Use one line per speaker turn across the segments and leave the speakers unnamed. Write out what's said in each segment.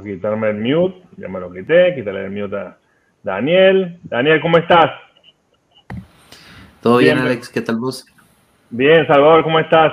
Vamos a quitarme el mute. Ya me lo quité. Quitarle el mute a Daniel. Daniel, ¿cómo estás?
Todo bien, Alex. ¿Qué tal vos?
Bien, Salvador, ¿cómo estás?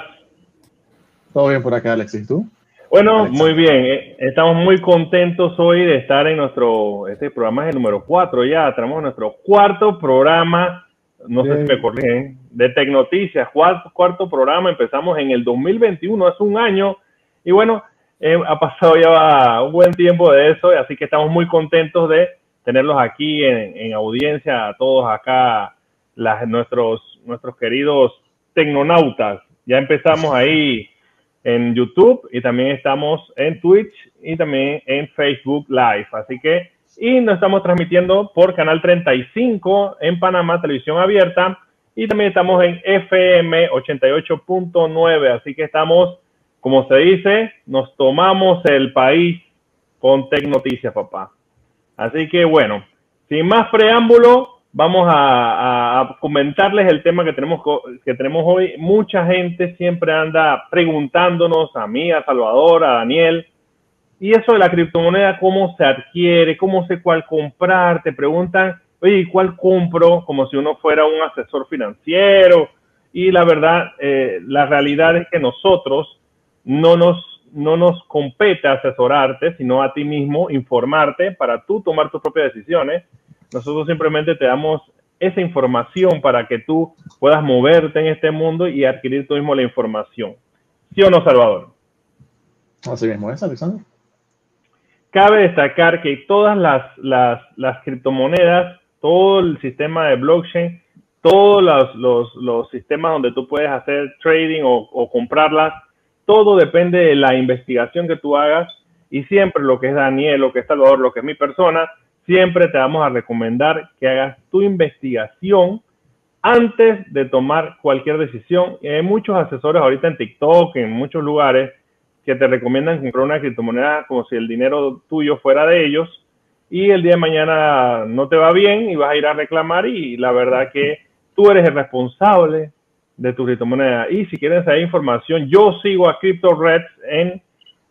Todo bien por acá, Alex. ¿Y tú?
Bueno, muy bien. Eh, estamos muy contentos hoy de estar en nuestro, este programa es el número 4 ya, tenemos nuestro cuarto programa, no sé si me corrigen, de Tecnoticias, cuarto, cuarto programa, empezamos en el 2021, hace un año, y bueno, eh, ha pasado ya un buen tiempo de eso, así que estamos muy contentos de tenerlos aquí en, audiencia, a todos acá, las, nuestros, nuestros queridos tecnonautas. Ya empezamos ahí en YouTube y también estamos en Twitch y también en Facebook Live. Así que, y nos estamos transmitiendo por Canal 35 en Panamá, televisión abierta, y también estamos en FM 88.9. Así que estamos, como se dice, nos tomamos el país con Tech Noticias, papá. Así que bueno, sin más preámbulo, vamos a, comentarles el tema que tenemos, que tenemos hoy. Mucha gente siempre anda preguntándonos, a mí, a Salvador, a Daniel, y eso de la criptomoneda, cómo se adquiere, cómo sé cuál comprar, te preguntan, oye, ¿cuál compro? Como si uno fuera un asesor financiero. Y la verdad, eh, la realidad es que nosotros no nos, no nos compete asesorarte, sino a ti mismo informarte para tú tomar tus propias decisiones nosotros simplemente te damos esa información para que tú puedas moverte en este mundo y adquirir tú mismo la información. ¿Sí o no, Salvador?
Así mismo es, Alexander.
Cabe destacar que todas las, las, criptomonedas, todo el sistema de blockchain, todos los, los, sistemas donde tú puedes hacer trading o, o comprarlas, todo depende de la investigación que tú hagas y siempre lo que es Daniel, lo que es Salvador, lo que es mi persona, siempre te vamos a recomendar que hagas tu investigación antes de tomar cualquier decisión. hay muchos asesores ahorita en TikTok, en muchos lugares, que te recomiendan comprar una criptomoneda como si el dinero tuyo fuera de ellos y el día de mañana no te va bien y vas a ir a reclamar y la verdad que tú eres el responsable de tu criptomoneda. Y si quieren saber información, yo sigo a CryptoReds en,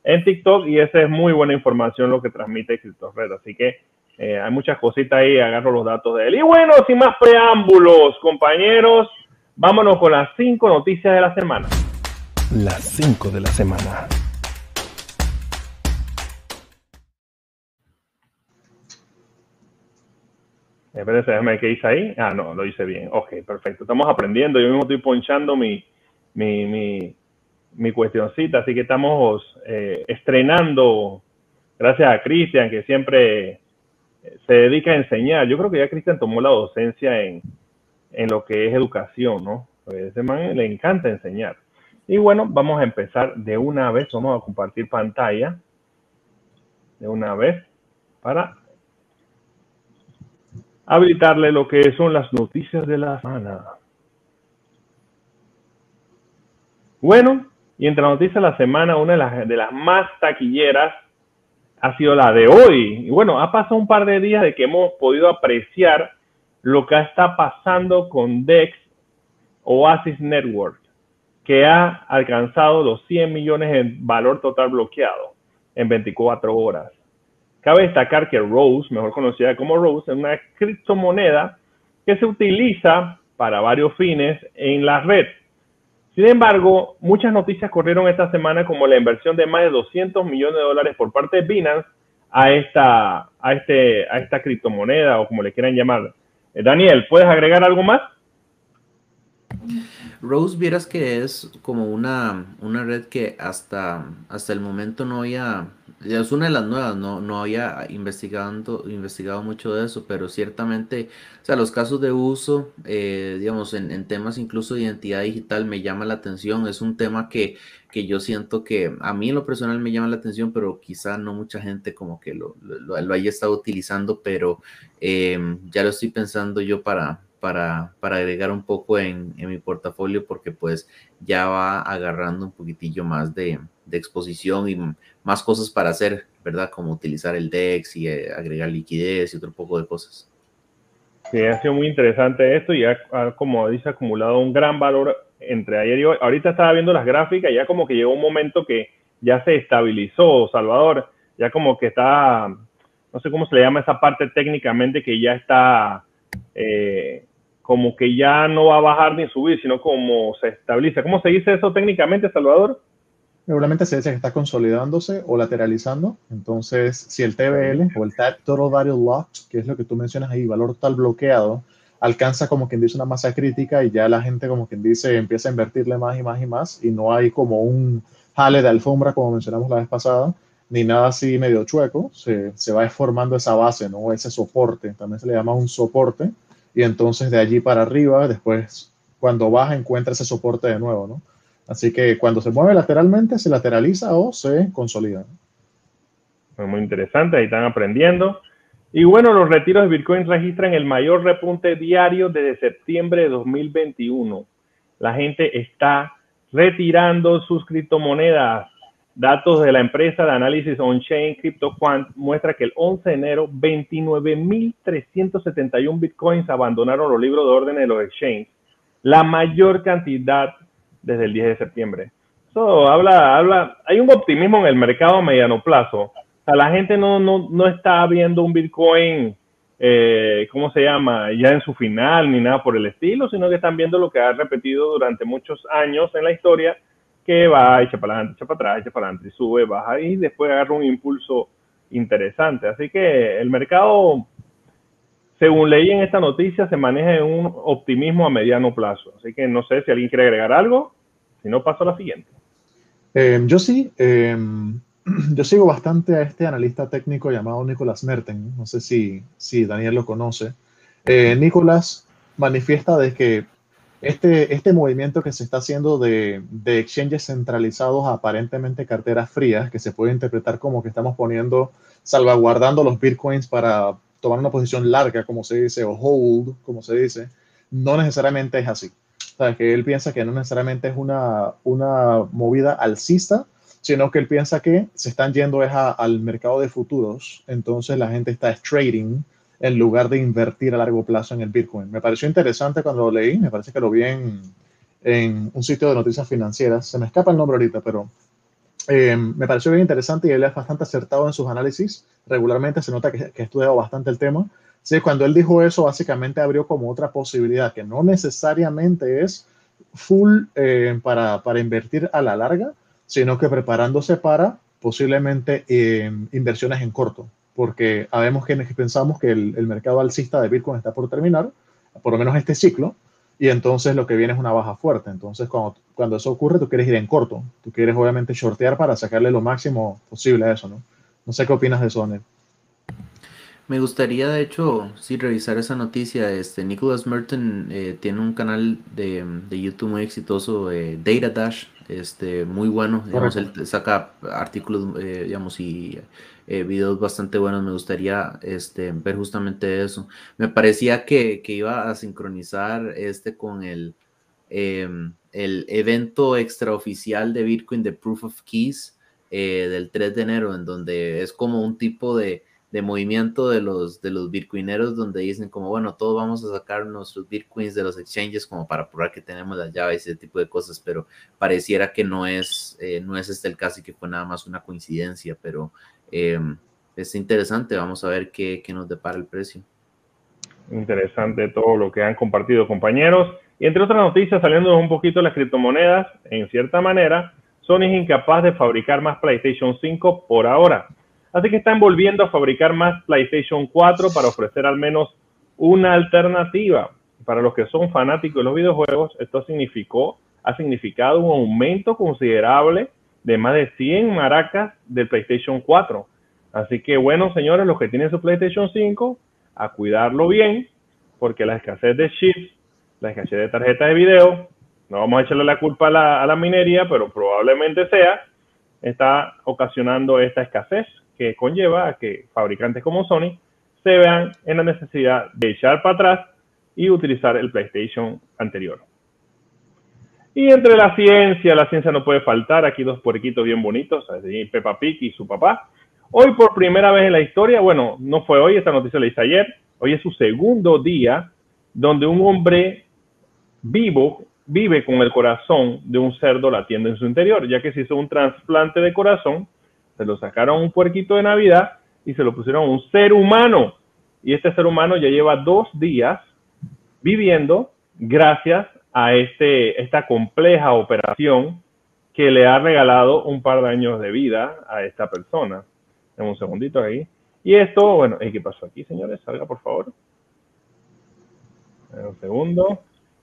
en TikTok y esa es muy buena información lo que transmite CryptoRed. Así que eh, hay muchas cositas ahí, agarro los datos de él. Y bueno, sin más preámbulos, compañeros, vámonos con las cinco noticias de la semana.
Las cinco de la semana.
Espérense, déjame qué hice ahí. Ah, no, lo hice bien. Ok, perfecto. Estamos aprendiendo. Yo mismo estoy ponchando mi, mi, mi, mi cuestioncita, así que estamos eh, estrenando, gracias a Cristian, que siempre se dedica a enseñar. Yo creo que ya Cristian tomó la docencia en, lo que es educación, ¿no? a ese man le encanta enseñar. Y bueno, vamos a empezar de una vez. Vamos a compartir pantalla de una vez para habilitarle lo que son las noticias de la semana. Bueno, y entre las noticias de la semana, una de las, de las más taquilleras ha sido la de hoy. Y bueno, ha pasado un par de días de que hemos podido apreciar lo que está pasando con DEX Oasis Network, que ha alcanzado los 100 millones en valor total bloqueado en 24 horas. Cabe destacar que Rose, mejor conocida como Rose, es una criptomoneda que se utiliza para varios fines en la red. Sin embargo, muchas noticias corrieron esta semana como la inversión de más de 200 millones de dólares por parte de Binance a esta, a este, a esta criptomoneda o como le quieran llamar. Eh, Daniel, ¿puedes agregar algo más?
Rose, vieras que es como una, una red que hasta, hasta el momento no había es una de las nuevas, no, no había investigado, investigado mucho de eso, pero ciertamente, o sea, los casos de uso, eh, digamos, en, temas incluso de identidad digital me llama la atención, es un tema que, que yo siento que a mí en lo personal me llama la atención, pero quizá no mucha gente como que lo, lo, haya estado utilizando, pero em, ya lo estoy pensando yo para, para, para agregar un poco en, en mi portafolio porque pues ya va agarrando un poquitillo más de, de exposición y más cosas para hacer, ¿verdad? Como utilizar el DEX y eh, agregar liquidez y otro poco de cosas.
Sí, ha sido muy interesante esto y ha, como dice, acumulado un gran valor entre ayer y hoy. Ahorita estaba viendo las gráficas, ya como que llegó un momento que ya se estabilizó, Salvador. ya como que está, no sé cómo se le llama esa parte técnicamente, que ya está eh, como que ya no va a bajar ni subir, sino como se estabiliza. ¿Cómo se dice eso técnicamente, Salvador?
Regularmente se dice que está consolidándose o lateralizando. Entonces, si el TBL o el Total Value Locked, que es lo que tú mencionas ahí, valor total bloqueado, alcanza como quien dice una masa crítica y ya la gente como quien dice empieza a invertirle más y más y más y no hay como un jale de alfombra como mencionamos la vez pasada, ni nada así medio chueco, se, se va formando esa base, ¿no? Ese soporte, también se le llama un soporte y entonces de allí para arriba, después cuando baja encuentra ese soporte de nuevo, ¿no? Así que cuando se mueve lateralmente, se lateraliza o se consolida.
Muy interesante, ahí están aprendiendo. Y bueno, los retiros de Bitcoin registran el mayor repunte diario desde septiembre de 2021. La gente está retirando sus criptomonedas. Datos de la empresa de análisis on-chain CryptoQuant muestra que el 11 de enero 29.371 bitcoins abandonaron los libros de órdenes de los exchanges, la mayor cantidad desde el 10 de septiembre. Eso habla, habla, hay un optimismo en el mercado a mediano plazo. O sea, la gente no, no, no está viendo un Bitcoin, eh, ¿cómo se llama? Ya en su final ni nada por el estilo, sino que están viendo lo que ha repetido durante muchos años en la historia, que va, echa para adelante, echa para atrás, echa para adelante, sube, baja y después agarra un impulso interesante. Así que el mercado según leí en esta noticia, se maneja en un optimismo a mediano plazo. Así que no sé si alguien quiere agregar algo. Si no, paso a la siguiente.
Eh, yo sí, eh, yo sigo bastante a este analista técnico llamado Nicolás Merten. No sé si, si Daniel lo conoce. Eh, Nicolás manifiesta de que este, este movimiento que se está haciendo de, de exchanges centralizados a aparentemente carteras frías, que se puede interpretar como que estamos poniendo, salvaguardando los bitcoins para tomar una posición larga, como se dice, o hold, como se dice, no necesariamente es así. O sea, que él piensa que no necesariamente es una, una movida alcista, sino que él piensa que se están yendo es al mercado de futuros, entonces la gente está trading en lugar de invertir a largo plazo en el Bitcoin. Me pareció interesante cuando lo leí, me parece que lo vi en, en un sitio de noticias financieras, se me escapa el nombre ahorita, pero eh, me pareció bien interesante y él es bastante acertado en sus análisis. Regularmente se nota que, ha estudiado bastante el tema. Sí, cuando él dijo eso, básicamente abrió como otra posibilidad, que no necesariamente es full eh, para, para, invertir a la larga, sino que preparándose para posiblemente eh, inversiones en corto, porque sabemos que, pensamos que el, el mercado alcista de Bitcoin está por terminar, por lo menos este ciclo, y entonces lo que viene es una baja fuerte. Entonces, cuando, cuando eso ocurre, tú quieres ir en corto. Tú quieres, obviamente, shortear para sacarle lo máximo posible a eso, ¿no? No sé qué opinas de eso, Anel.
Me gustaría, de hecho, sí, revisar esa noticia. Este, Nicholas Merton eh, tiene un canal de, de, YouTube muy exitoso, eh, Data Dash, este, muy bueno. Digamos, él saca artículos, eh, digamos, y eh, videos bastante buenos. Me gustaría este, ver justamente eso. Me parecía que, que iba a sincronizar este con el, em, el evento extraoficial de Bitcoin de Proof of Keys eh, del 3 de enero, en donde es como un tipo de, de movimiento de los, de los bitcoineros donde dicen como, bueno, todos vamos a sacar nuestros bitcoins de los exchanges como para probar que tenemos las llaves y ese tipo de cosas, pero pareciera que no es, eh, no es este el caso y que fue nada más una coincidencia, pero eh, es interesante, vamos a ver qué, nos depara el precio.
Interesante todo lo que han compartido compañeros. Y entre otras noticias, saliendo un poquito de las criptomonedas, en cierta manera, Sony es incapaz de fabricar más PlayStation 5 por ahora. Así que están volviendo a fabricar más PlayStation 4 para ofrecer al menos una alternativa. Para los que son fanáticos de los videojuegos, esto significó, ha significado un aumento considerable de más de 100 maracas del PlayStation 4. Así que bueno, señores, los que tienen su PlayStation 5, a cuidarlo bien, porque la escasez de chips, la escasez de tarjetas de video, no vamos a echarle la culpa a la, a la minería, pero probablemente sea, está ocasionando esta escasez que conlleva a que fabricantes como Sony se vean en la necesidad de echar para atrás y utilizar el PlayStation anterior. Y entre la ciencia, la ciencia no puede faltar, aquí dos puerquitos bien bonitos, Peppa Pig y su papá. Hoy por primera vez en la historia, bueno, no fue hoy, esta noticia la hice ayer, hoy es su segundo día donde un hombre vivo vive con el corazón de un cerdo latiendo en su interior, ya que se hizo un trasplante de corazón se lo sacaron un puerquito de Navidad y se lo pusieron a un ser humano. Y este ser humano ya lleva dos días viviendo gracias a este, esta compleja operación que le ha regalado un par de años de vida a esta persona. En un segundito ahí. Y esto, bueno, ¿qué pasó aquí, señores? Salga, por favor. un segundo.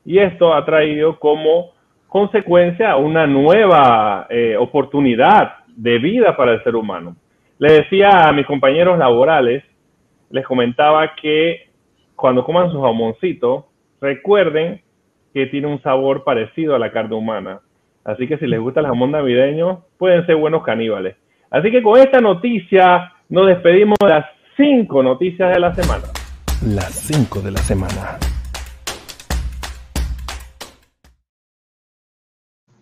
Y esto ha traído como consecuencia una nueva eh, oportunidad de vida para el ser humano. Le decía a mis compañeros laborales, les comentaba que cuando coman su jamoncito, recuerden que tiene un sabor parecido a la carne humana. Así que si les gusta el jamón navideño, pueden ser buenos caníbales. Así que con esta noticia nos despedimos de las cinco noticias de la semana.
Las cinco de la semana.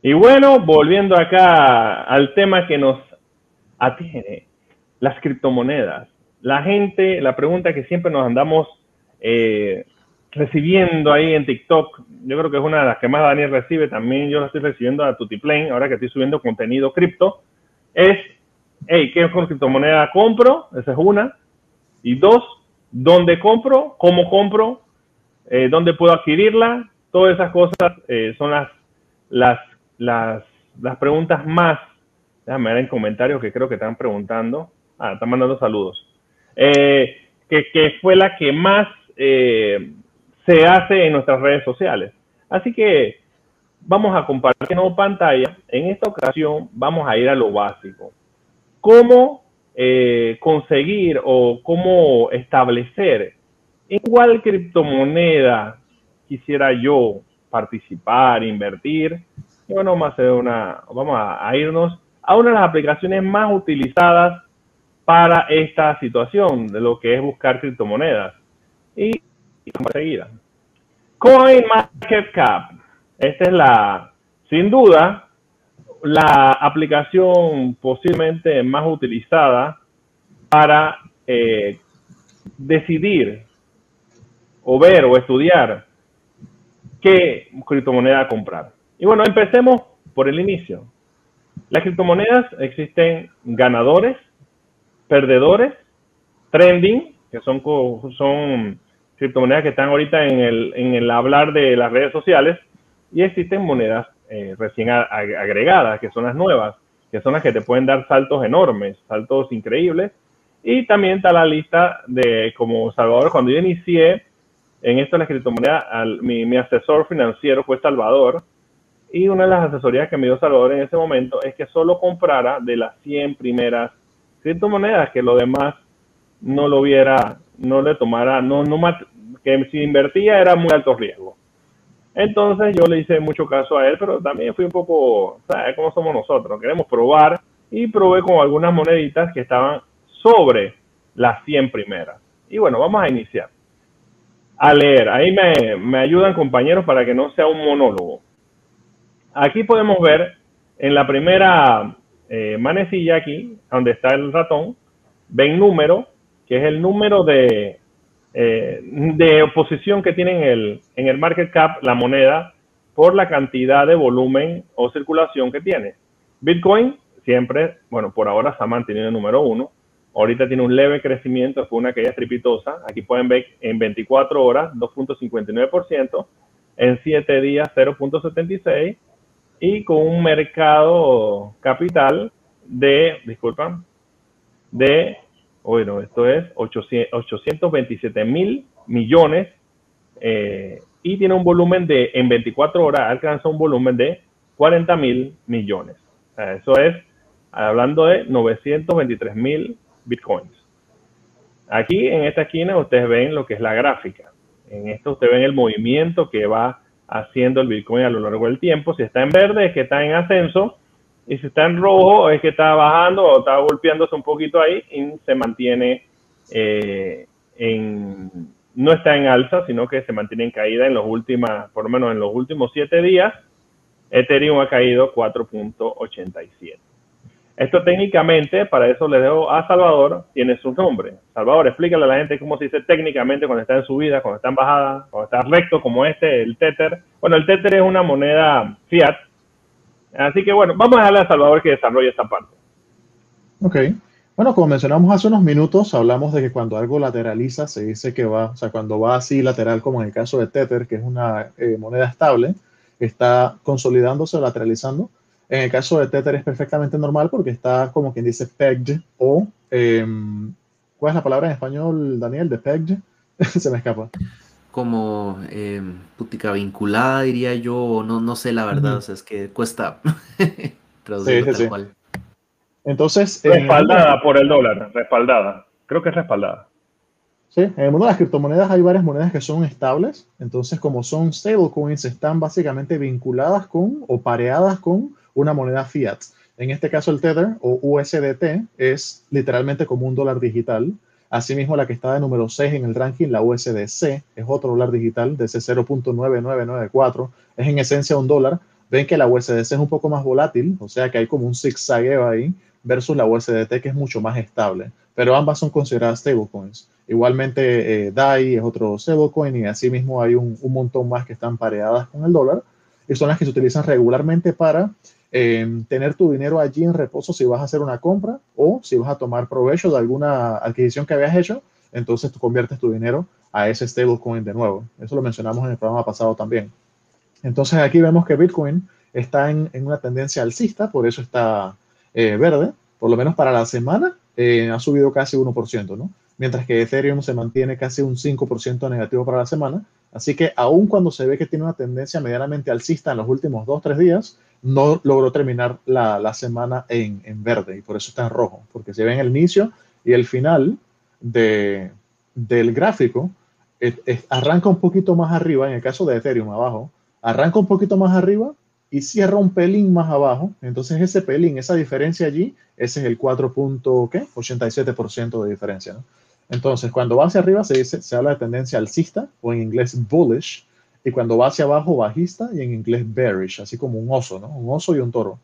Y bueno, volviendo acá al tema que nos atiene, las criptomonedas. La gente, la pregunta que siempre nos andamos eh, recibiendo ahí en TikTok, yo creo que es una de las que más Daniel recibe, también yo la estoy recibiendo a Tutiplane, ahora que estoy subiendo contenido cripto, es, hey, ¿qué criptomoneda compro? Esa es una. Y dos, ¿dónde compro? ¿Cómo compro? Eh, ¿Dónde puedo adquirirla? Todas esas cosas eh, son las, las las, las preguntas más, déjame ver en comentarios que creo que están preguntando, ah, están mandando saludos, eh, que, fue la que más eh, se hace en nuestras redes sociales. Así que vamos a compartir nueva pantalla. En esta ocasión vamos a ir a lo básico. ¿Cómo eh, conseguir o cómo establecer en cuál criptomoneda quisiera yo participar, invertir bueno, vamos a, hacer una, vamos a, irnos a una de las aplicaciones más utilizadas para esta situación de lo que es buscar criptomonedas. Y, vamos a seguir. CoinMarketCap. Esta es la, sin duda, la aplicación posiblemente más utilizada para eh, decidir o ver o estudiar qué criptomoneda comprar. Y bueno, empecemos por el inicio. Las criptomonedas existen ganadores, perdedores, trending, que son, son criptomonedas que están ahorita en el, en el hablar de las redes sociales, y existen monedas eh, recién agregadas, que son las nuevas, que son las que te pueden dar saltos enormes, saltos increíbles. Y también está la lista de, como Salvador, cuando yo inicié en esto de las criptomonedas, mi, mi asesor financiero fue Salvador, y una de las asesorías que me dio Salvador en ese momento es que solo comprara de las 100 primeras criptomonedas, que lo demás no lo viera, no le tomara, no, no, que si invertía era muy alto riesgo. Entonces yo le hice mucho caso a él, pero también fui un poco, ¿sabes cómo somos nosotros? Queremos probar y probé con algunas moneditas que estaban sobre las 100 primeras. Y bueno, vamos a iniciar. A leer, ahí me, me ayudan compañeros para que no sea un monólogo. Aquí podemos ver en la primera eh, manecilla aquí, donde está el ratón, ven número, que es el número de, eh, de oposición que tiene en el, en el market cap la moneda por la cantidad de volumen o circulación que tiene. Bitcoin siempre, bueno, por ahora se ha el número uno. Ahorita tiene un leve crecimiento, fue una caída estrepitosa. Aquí pueden ver en 24 horas 2.59%, en 7 días 0.76% y con un mercado capital de, disculpan, de, bueno, esto es 827 mil millones eh, y tiene un volumen de, en 24 horas alcanza un volumen de 40 mil millones. eso es, hablando de 923 mil bitcoins. Aquí en esta esquina ustedes ven lo que es la gráfica. En esto ustedes ven el movimiento que va haciendo el Bitcoin a lo largo del tiempo. Si está en verde es que está en ascenso y si está en rojo es que está bajando o está golpeándose un poquito ahí y se mantiene eh, en, no está en alza, sino que se mantiene en caída en los últimos, por lo menos en los últimos siete días. Ethereum ha caído 4.87. Esto técnicamente, para eso le dejo a Salvador, tiene su nombre. Salvador, explícale a la gente cómo se dice técnicamente cuando está en subida, cuando está en bajada, cuando está recto como este, el Tether. Bueno, el Tether es una moneda fiat. Así que bueno, vamos a dejarle a Salvador que desarrolle esta parte.
Ok. Bueno, como mencionamos hace unos minutos, hablamos de que cuando algo lateraliza, se dice que va, o sea, cuando va así lateral, como en el caso de Tether, que es una eh, moneda estable, está consolidándose lateralizando. En el caso de Tether es perfectamente normal porque está como quien dice pegged o, em, ¿cuál es la palabra en español, Daniel, de pegged? se me escapa.
Como eh, putica vinculada, diría yo, no, no sé la verdad, o sea, es que cuesta traducirlo tal cual.
Entonces.
Respaldada por el dólar, respaldada. Creo que es respaldada.
Sí, en el mundo de las criptomonedas hay varias monedas que son estables. Entonces, como son stablecoins, están básicamente vinculadas con o pareadas con una moneda fiat. En este caso, el Tether o USDT es literalmente como un dólar digital. Asimismo, la que está de número 6 en el ranking, la USDC, es otro dólar digital de ese 0.9994. Es en esencia un dólar. Ven que la USDC es un poco más volátil, o sea que hay como un zigzagueo ahí versus la USDT que es mucho más estable, pero ambas son consideradas stablecoins. Igualmente eh, DAI es otro stablecoin y asimismo hay un, un, montón más que están pareadas con el dólar y son las que se utilizan regularmente para tener tu dinero allí en reposo si vas a hacer una compra o si vas a tomar provecho de alguna adquisición que habías hecho, entonces tú conviertes tu dinero a ese stablecoin de nuevo. Eso lo mencionamos en el programa pasado también. Entonces aquí vemos que Bitcoin está en, en una tendencia alcista, por eso está eh, verde, por lo menos para la semana, eh, ha subido casi 1%, ¿no? Mientras que Ethereum se mantiene casi un 5% negativo para la semana. Así que aun cuando se ve que tiene una tendencia medianamente alcista en los últimos 2-3 días, no logró terminar la, la semana en, en, verde y por eso está en rojo, porque se ve en el inicio y el final de, del gráfico, arranca un poquito más arriba, en el caso de Ethereum abajo, arranca un poquito más arriba y cierra un pelín más abajo. Entonces ese pelín, esa diferencia allí, ese es el 4.87% de diferencia. Entonces cuando va hacia arriba se, dice, se habla de tendencia alcista o en inglés bullish y cuando va hacia abajo bajista y en inglés bearish, así como un oso, ¿no? Un oso y un toro.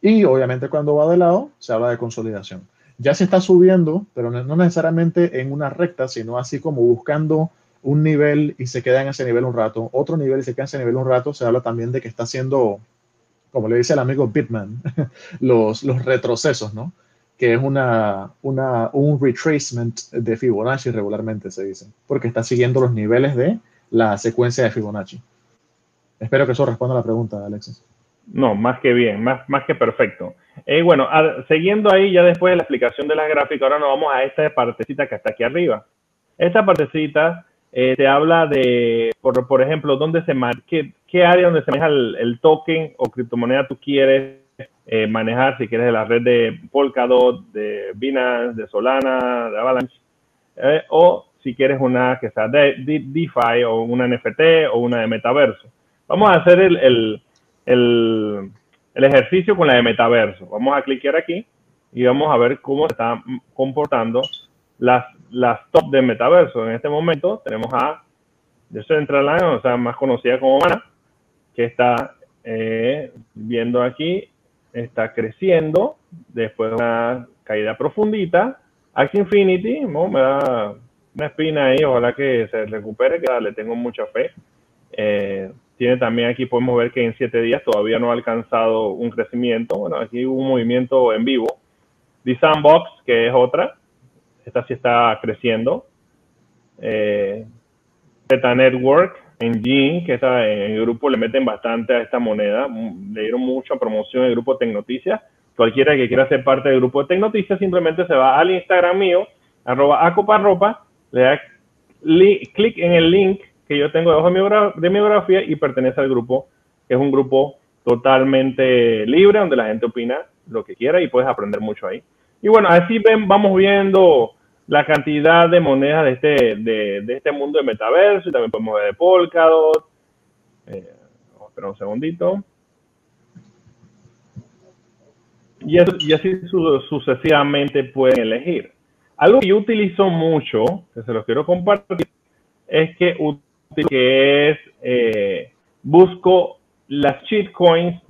Y obviamente cuando va de lado se habla de consolidación. Ya se está subiendo, pero no necesariamente en una recta, sino así como buscando un nivel y se queda en ese nivel un rato, otro nivel y se queda en ese nivel un rato, se habla también de que está haciendo, como le dice el amigo Bitman, los, retrocesos, ¿no? Que es una, una, un retracement de Fibonacci regularmente se dice, porque está siguiendo los niveles de la secuencia de Fibonacci. Espero que eso responda a la pregunta, Alexis.
No, más que bien, más, más que perfecto. Eh, bueno, siguiendo ahí, ya después de la explicación de la gráfica, ahora nos vamos a esta partecita que está aquí arriba. Esta partecita eh, te habla de, por, por ejemplo, dónde se qué, qué área donde se maneja el, el token o criptomoneda tú quieres eh, manejar, si quieres de la red de Polkadot, de Binance, de Solana, de Avalanche, eh, o si quieres una que sea de, de, DeFi o una NFT o una de metaverso. Vamos a hacer el, el, el, ejercicio con la de metaverso. Vamos a clicar aquí y vamos a ver cómo se está comportando las, las top de metaverso. En este momento tenemos a Decentraland, o sea, más conocida como Mana, que está eh, viendo aquí, está creciendo después de una caída profundita. Axie Infinity, ¿no? me da una espina ahí, ojalá que se recupere, que le tengo mucha fe. Eh, tiene también aquí, podemos ver que en siete días todavía no ha alcanzado un crecimiento. Bueno, aquí hubo un movimiento en vivo. The Sandbox, que es otra, esta sí está creciendo. Eh, Network, Engine, que está en el grupo le meten bastante a esta moneda, le dieron mucha promoción el grupo Tecnoticias. Cualquiera que quiera ser parte del grupo de Tecnoticias simplemente se va al Instagram mío, arroba acoparropa, le da clic en el link que yo tengo debajo de mi biografía y pertenece al grupo, es un grupo totalmente libre, donde la gente opina lo que quiera y puedes aprender mucho ahí. Y bueno, así ven, vamos viendo la cantidad de monedas de este, de, este mundo de metaverso y también podemos ver de Polkadot. Eh, vamos a esperar un segundito. Y, eso, y así su, sucesivamente pueden elegir. Algo que yo utilizo mucho, que se los quiero compartir, es que, que es, eh, busco las shitcoins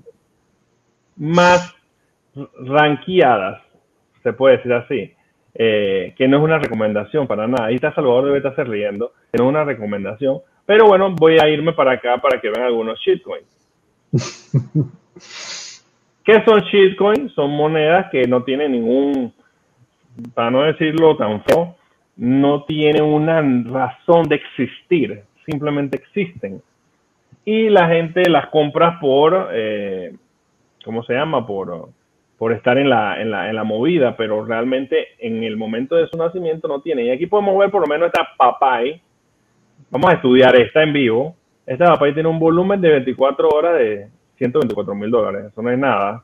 más ranqueadas, se puede decir así eh, que no es una recomendación para nada. Ahí está Salvador debe estar riendo, que no es una recomendación. Pero bueno, voy a irme para acá para que vean algunos shitcoins. ¿Qué son shitcoins? Son monedas que no tienen ningún, para no decirlo tan feo, no tienen una razón de existir, simplemente existen. Y la gente las compra por, eh, ¿cómo se llama? Por, por estar en la, en, la, en la movida, pero realmente en el momento de su nacimiento no tiene. Y aquí podemos ver por lo menos esta papay. Vamos a estudiar esta en vivo. Esta papay tiene un volumen de 24 horas de 124 mil dólares. Eso no es nada.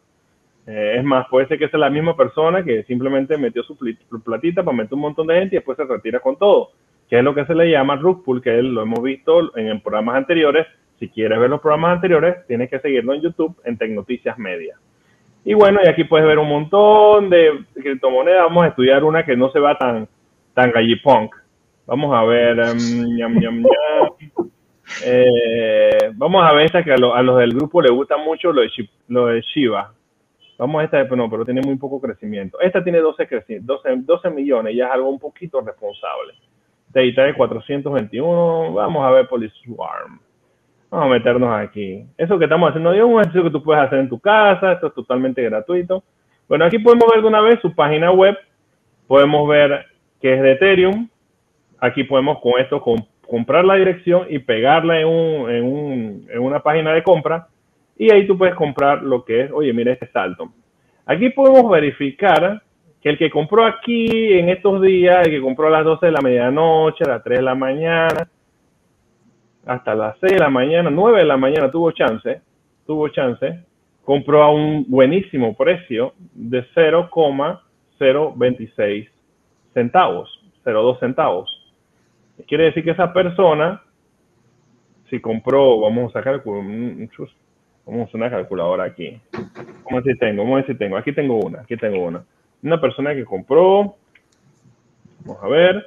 Eh, es más, puede ser que sea la misma persona que simplemente metió su platita para meter un montón de gente y después se retira con todo, que es lo que se le llama rug pull, que lo hemos visto en programas anteriores. Si quieres ver los programas anteriores, tienes que seguirlo en YouTube en Tecnoticias Media. Y bueno, y aquí puedes ver un montón de criptomonedas. Vamos a estudiar una que no se va tan, tan gallipunk. Vamos a ver. Em, eh, vamos a ver esta que a, los del grupo les gusta mucho lo de, lo de Shiba. Vamos a esta, no, pero tiene muy poco crecimiento. Esta tiene 12, 12, 12 millones, ya es algo un poquito responsable. Data de 421, vamos a ver Poliswarm. Vamos a meternos aquí. Eso que estamos haciendo es un ejercicio que tú puedes hacer en tu casa, esto es totalmente gratuito. Bueno, aquí podemos ver de una vez su página web, podemos ver que es de Ethereum. Aquí podemos con esto comprar la dirección y pegarla en, un, en, un, en una página de compra y ahí tú puedes comprar lo que es, oye, mira este salto. Aquí podemos verificar que el que compró aquí en estos días, el que compró a las 12 de la medianoche, a las 3 de la mañana, hasta las 6 de la mañana, 9 de la mañana tuvo chance, tuvo chance, compró a un buenísimo precio de 0,026 centavos, 0,2 centavos. Quiere decir que esa persona, si compró, vamos a sacar un, Vamos a usar una calculadora aquí. ¿Cómo si tengo? ¿Cómo si tengo? Aquí tengo una, aquí tengo una. Una persona que compró, vamos a ver,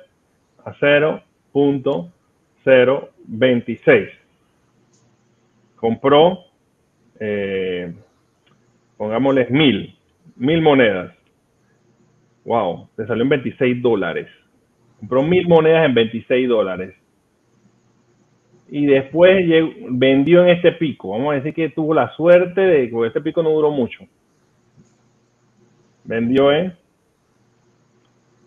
a 0.026. Compró, eh, pongámosles mil, mil monedas. Wow, le salió en 26 dólares. Compró mil monedas en 26 dólares y después vendió en este pico. Vamos a decir que tuvo la suerte de que este pico no duró mucho. Vendió en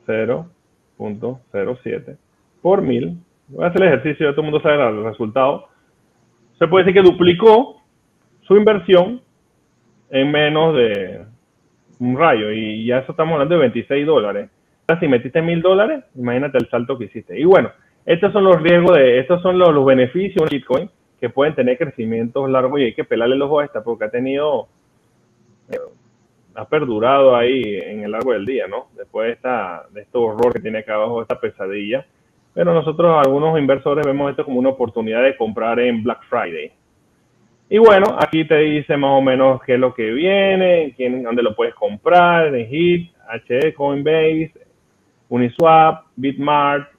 0.07 por mil. Voy a hacer el ejercicio, ya todo el mundo sabe el resultado. Se puede decir que duplicó su inversión en menos de un rayo. Y ya eso estamos hablando de 26 dólares. Si metiste mil dólares, imagínate el salto que hiciste. Y bueno, estos son los riesgos de, estos son los, beneficios de Bitcoin que pueden tener crecimientos largos y hay que pelarle el ojo a esta porque ha tenido, eh, ha perdurado ahí en el largo del día, ¿no? Después de, esta, de este horror que tiene acá abajo, esta pesadilla. Pero nosotros, algunos inversores, vemos esto como una oportunidad de comprar en Black Friday. Y bueno, aquí te dice más o menos qué es lo que viene, quién, dónde lo puedes comprar, en HIT, HE, Coinbase, Uniswap, Bitmart,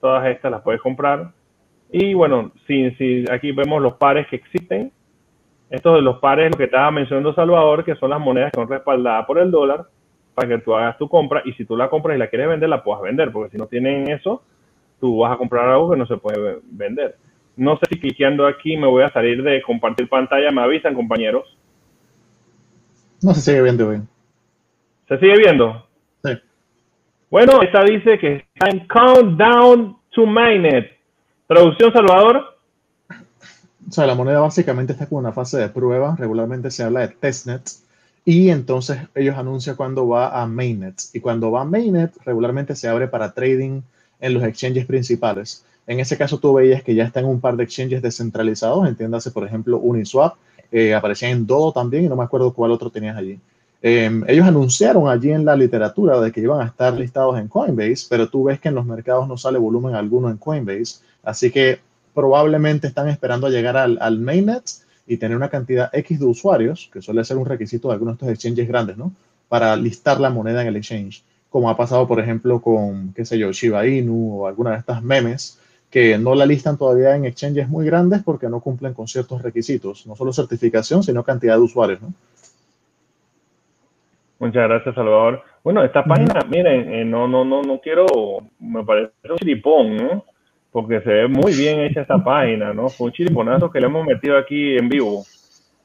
todas estas las puedes comprar. Y bueno, si, si aquí vemos los pares que existen. Estos de los pares, lo que estaba mencionando Salvador, que son las monedas que son respaldadas por el dólar, para que tú hagas tu compra. Y si tú la compras y la quieres vender, la puedas vender, porque si no tienen eso, tú vas a comprar algo que no se puede vender. No sé si cliqueando aquí me voy a salir de compartir pantalla. Me avisan, compañeros.
No se sigue viendo bien.
¿Se sigue viendo? Bueno, esta dice que está en Countdown to Mainnet. Traducción, Salvador.
O sea, la moneda básicamente está con una fase de prueba. Regularmente se habla de testnet. Y entonces ellos anuncian cuando va a mainnet. Y cuando va a mainnet, regularmente se abre para trading en los exchanges principales. En ese caso, tú veías que ya está en un par de exchanges descentralizados. Entiéndase, por ejemplo, Uniswap. Eh, aparecía en Dodo también y no me acuerdo cuál otro tenías allí. Em, ellos anunciaron allí en la literatura de que iban a estar listados en Coinbase, pero tú ves que en los mercados no sale volumen alguno en Coinbase, así que probablemente están esperando a llegar al, al mainnet y tener una cantidad X de usuarios, que suele ser un requisito de algunos de estos exchanges grandes, ¿no? Para listar la moneda en el exchange, como ha pasado, por ejemplo, con, qué sé yo, Shiba Inu o alguna de estas memes, que no la listan todavía en exchanges muy grandes porque no cumplen con ciertos requisitos, no solo certificación, sino cantidad de usuarios, ¿no?
Muchas gracias, Salvador. Bueno, esta página, miren, eh, no, no, no, no quiero, me parece un chiripón, ¿no? Porque se ve muy bien hecha esta página, ¿no? Fue un chiriponazo que le hemos metido aquí en vivo.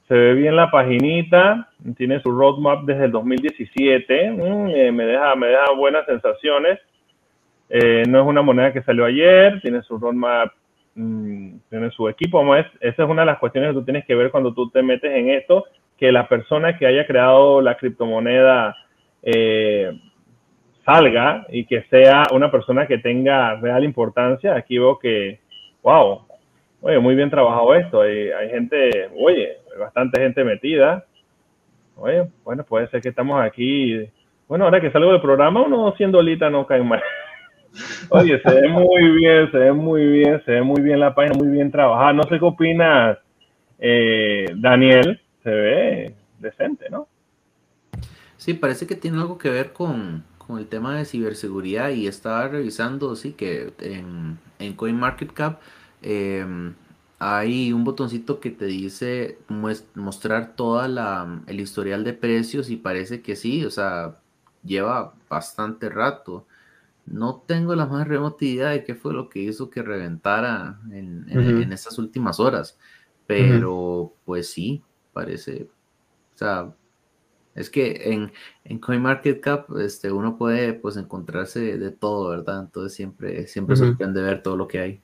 se ve bien la paginita, tiene su roadmap desde el 2017, mm, eh, me, deja, me deja buenas sensaciones. Eh, no es una moneda que salió ayer, tiene su roadmap, mm, tiene su equipo. esa es una de las cuestiones que tú tienes que ver cuando tú te metes en esto, que la persona que haya creado la criptomoneda eh, salga y que sea una persona que tenga real importancia. Aquí veo que, wow, oye, muy bien trabajado esto. Hay, hay gente, oye, bastante gente metida. Oye, bueno, puede ser que estamos aquí. Bueno, ahora que salgo del programa, uno siendo lita no cae mal. Oye, se ve muy bien, se ve muy bien, se ve muy bien la página, muy bien trabajada. No sé qué opinas, eh, Daniel. Se ve decente, ¿no?
Sí, parece que tiene algo que ver con, el tema de ciberseguridad y estaba revisando, sí, que en, en CoinMarketCap em, hay un botoncito que te dice mostrar toda la el historial de precios y parece que sí, o sea, lleva bastante rato. No tengo la más remota idea de qué fue lo que hizo que reventara en, en, estas últimas horas, pero pues sí, parece, o sea, es que en, en CoinMarketCap este, uno puede pues encontrarse de todo, ¿verdad? Entonces siempre, siempre sorprende ver todo lo que hay.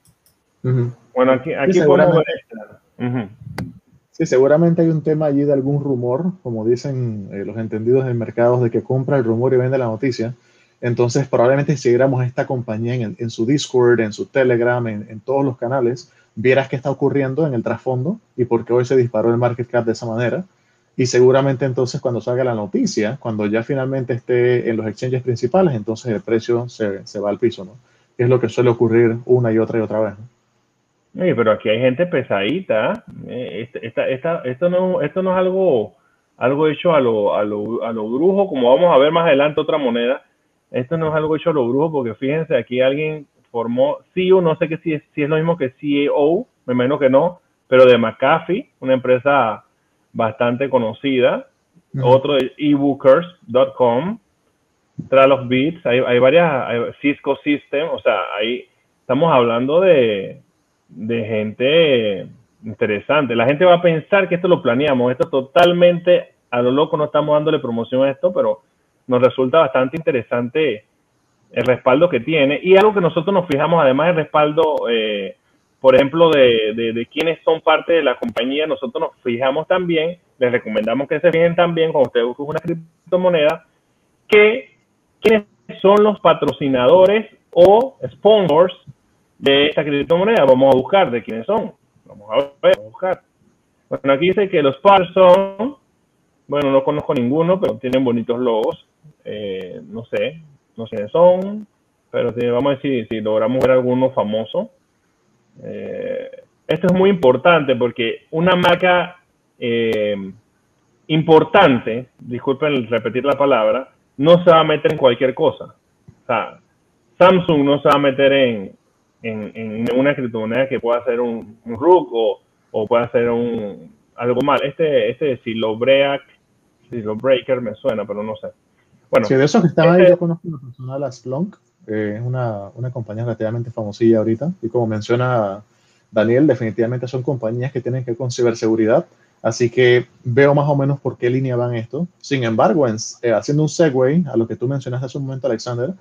Bueno, aquí, aquí sí, seguramente,
sí, seguramente hay un tema allí de algún rumor, como dicen eh, los entendidos del mercado, de que compra el rumor y vende la noticia. Entonces, probablemente si siguiéramos esta compañía en, en, su Discord, en su Telegram, en, en, todos los canales, vieras qué está ocurriendo en el trasfondo y por qué hoy se disparó el market cap de esa manera. Y seguramente entonces cuando salga la noticia, cuando ya finalmente esté en los exchanges principales, entonces el precio se, se va al piso, ¿no? es lo que suele ocurrir una y otra y otra vez.
¿no? Sí, pero aquí hay gente pesadita. Eh, esta, esta, esto, no, esto no es algo, algo hecho a lo, a, lo, a lo brujo, como vamos a ver más adelante otra moneda. Esto no es algo hecho a lo brujo, porque fíjense, aquí alguien formó CEO, no sé que si es, si es lo mismo que CEO, me imagino que no, pero de McAfee, una empresa bastante conocida. Otro de ebookers.com, Trail Beats, hay, hay varias, Cisco System, o sea, ahí estamos hablando de, de gente interesante. La gente va a pensar que esto lo planeamos, esto totalmente a lo loco, no estamos dándole promoción a esto, pero nos resulta bastante interesante el respaldo que tiene y algo que nosotros nos fijamos además el respaldo eh, por ejemplo, de, de, quienes son parte de la compañía, nosotros nos fijamos también, les recomendamos que se fijen también cuando ustedes busquen una criptomoneda, que quiénes son los patrocinadores o sponsors de esta criptomoneda. Vamos a buscar de quiénes son. Vamos a ver, buscar. Bueno, aquí dice que los par son, bueno, no conozco ninguno, pero tienen bonitos logos. Eh, no sé, no sé quiénes son, pero vamos a decir si logramos ver alguno famoso. Eh, esto es muy importante porque una marca eh, importante, disculpen repetir la palabra, no se va a meter en cualquier cosa. Samsung no se va a meter en, en, una criptomoneda que pueda ser un, un RUC o, o pueda ser un, algo mal. Este, este Silo Break, Silo Breaker me suena, pero no sé.
Bueno, sí, de eso que estaba ahí, este yo conozco una persona, la Splunk, es una, una, compañía relativamente famosilla ahorita. Y como menciona Daniel, definitivamente son compañías que tienen que ver con ciberseguridad. Así que veo más o menos por qué línea van esto. Sin embargo, eh, haciendo un segue a lo que tú mencionaste hace un momento, Alexander,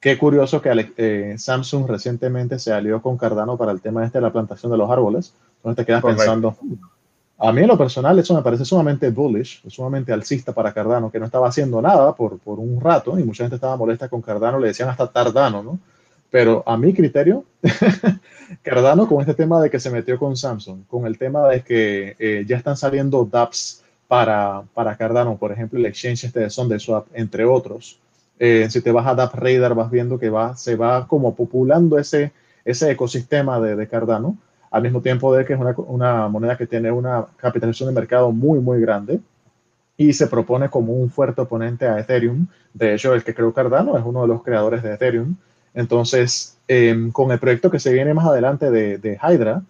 qué curioso que eh, Samsung recientemente se alió con Cardano para el tema este de la plantación de los árboles. Entonces te quedas pensando, a mí en lo personal eso me parece sumamente bullish, sumamente alcista para Cardano, que no estaba haciendo nada por, por un rato y mucha gente estaba molesta con Cardano, le decían hasta Tardano, ¿no? Pero a mi criterio, Cardano con este tema de que se metió con Samsung, con el tema de que eh, ya están saliendo dApps para, para Cardano, por ejemplo, el exchange este de SundaeSwap, entre otros. Eh, si te vas a Dapp Radar, vas viendo que va, se va como populando ese, ese ecosistema de, de Cardano al mismo tiempo de que es una, moneda que tiene una capitalización de mercado muy, muy grande y se propone como un fuerte oponente a Ethereum. De hecho, el que creó Cardano es uno de los creadores de Ethereum. Entonces, em, con el proyecto que se viene más adelante de, de Hydra,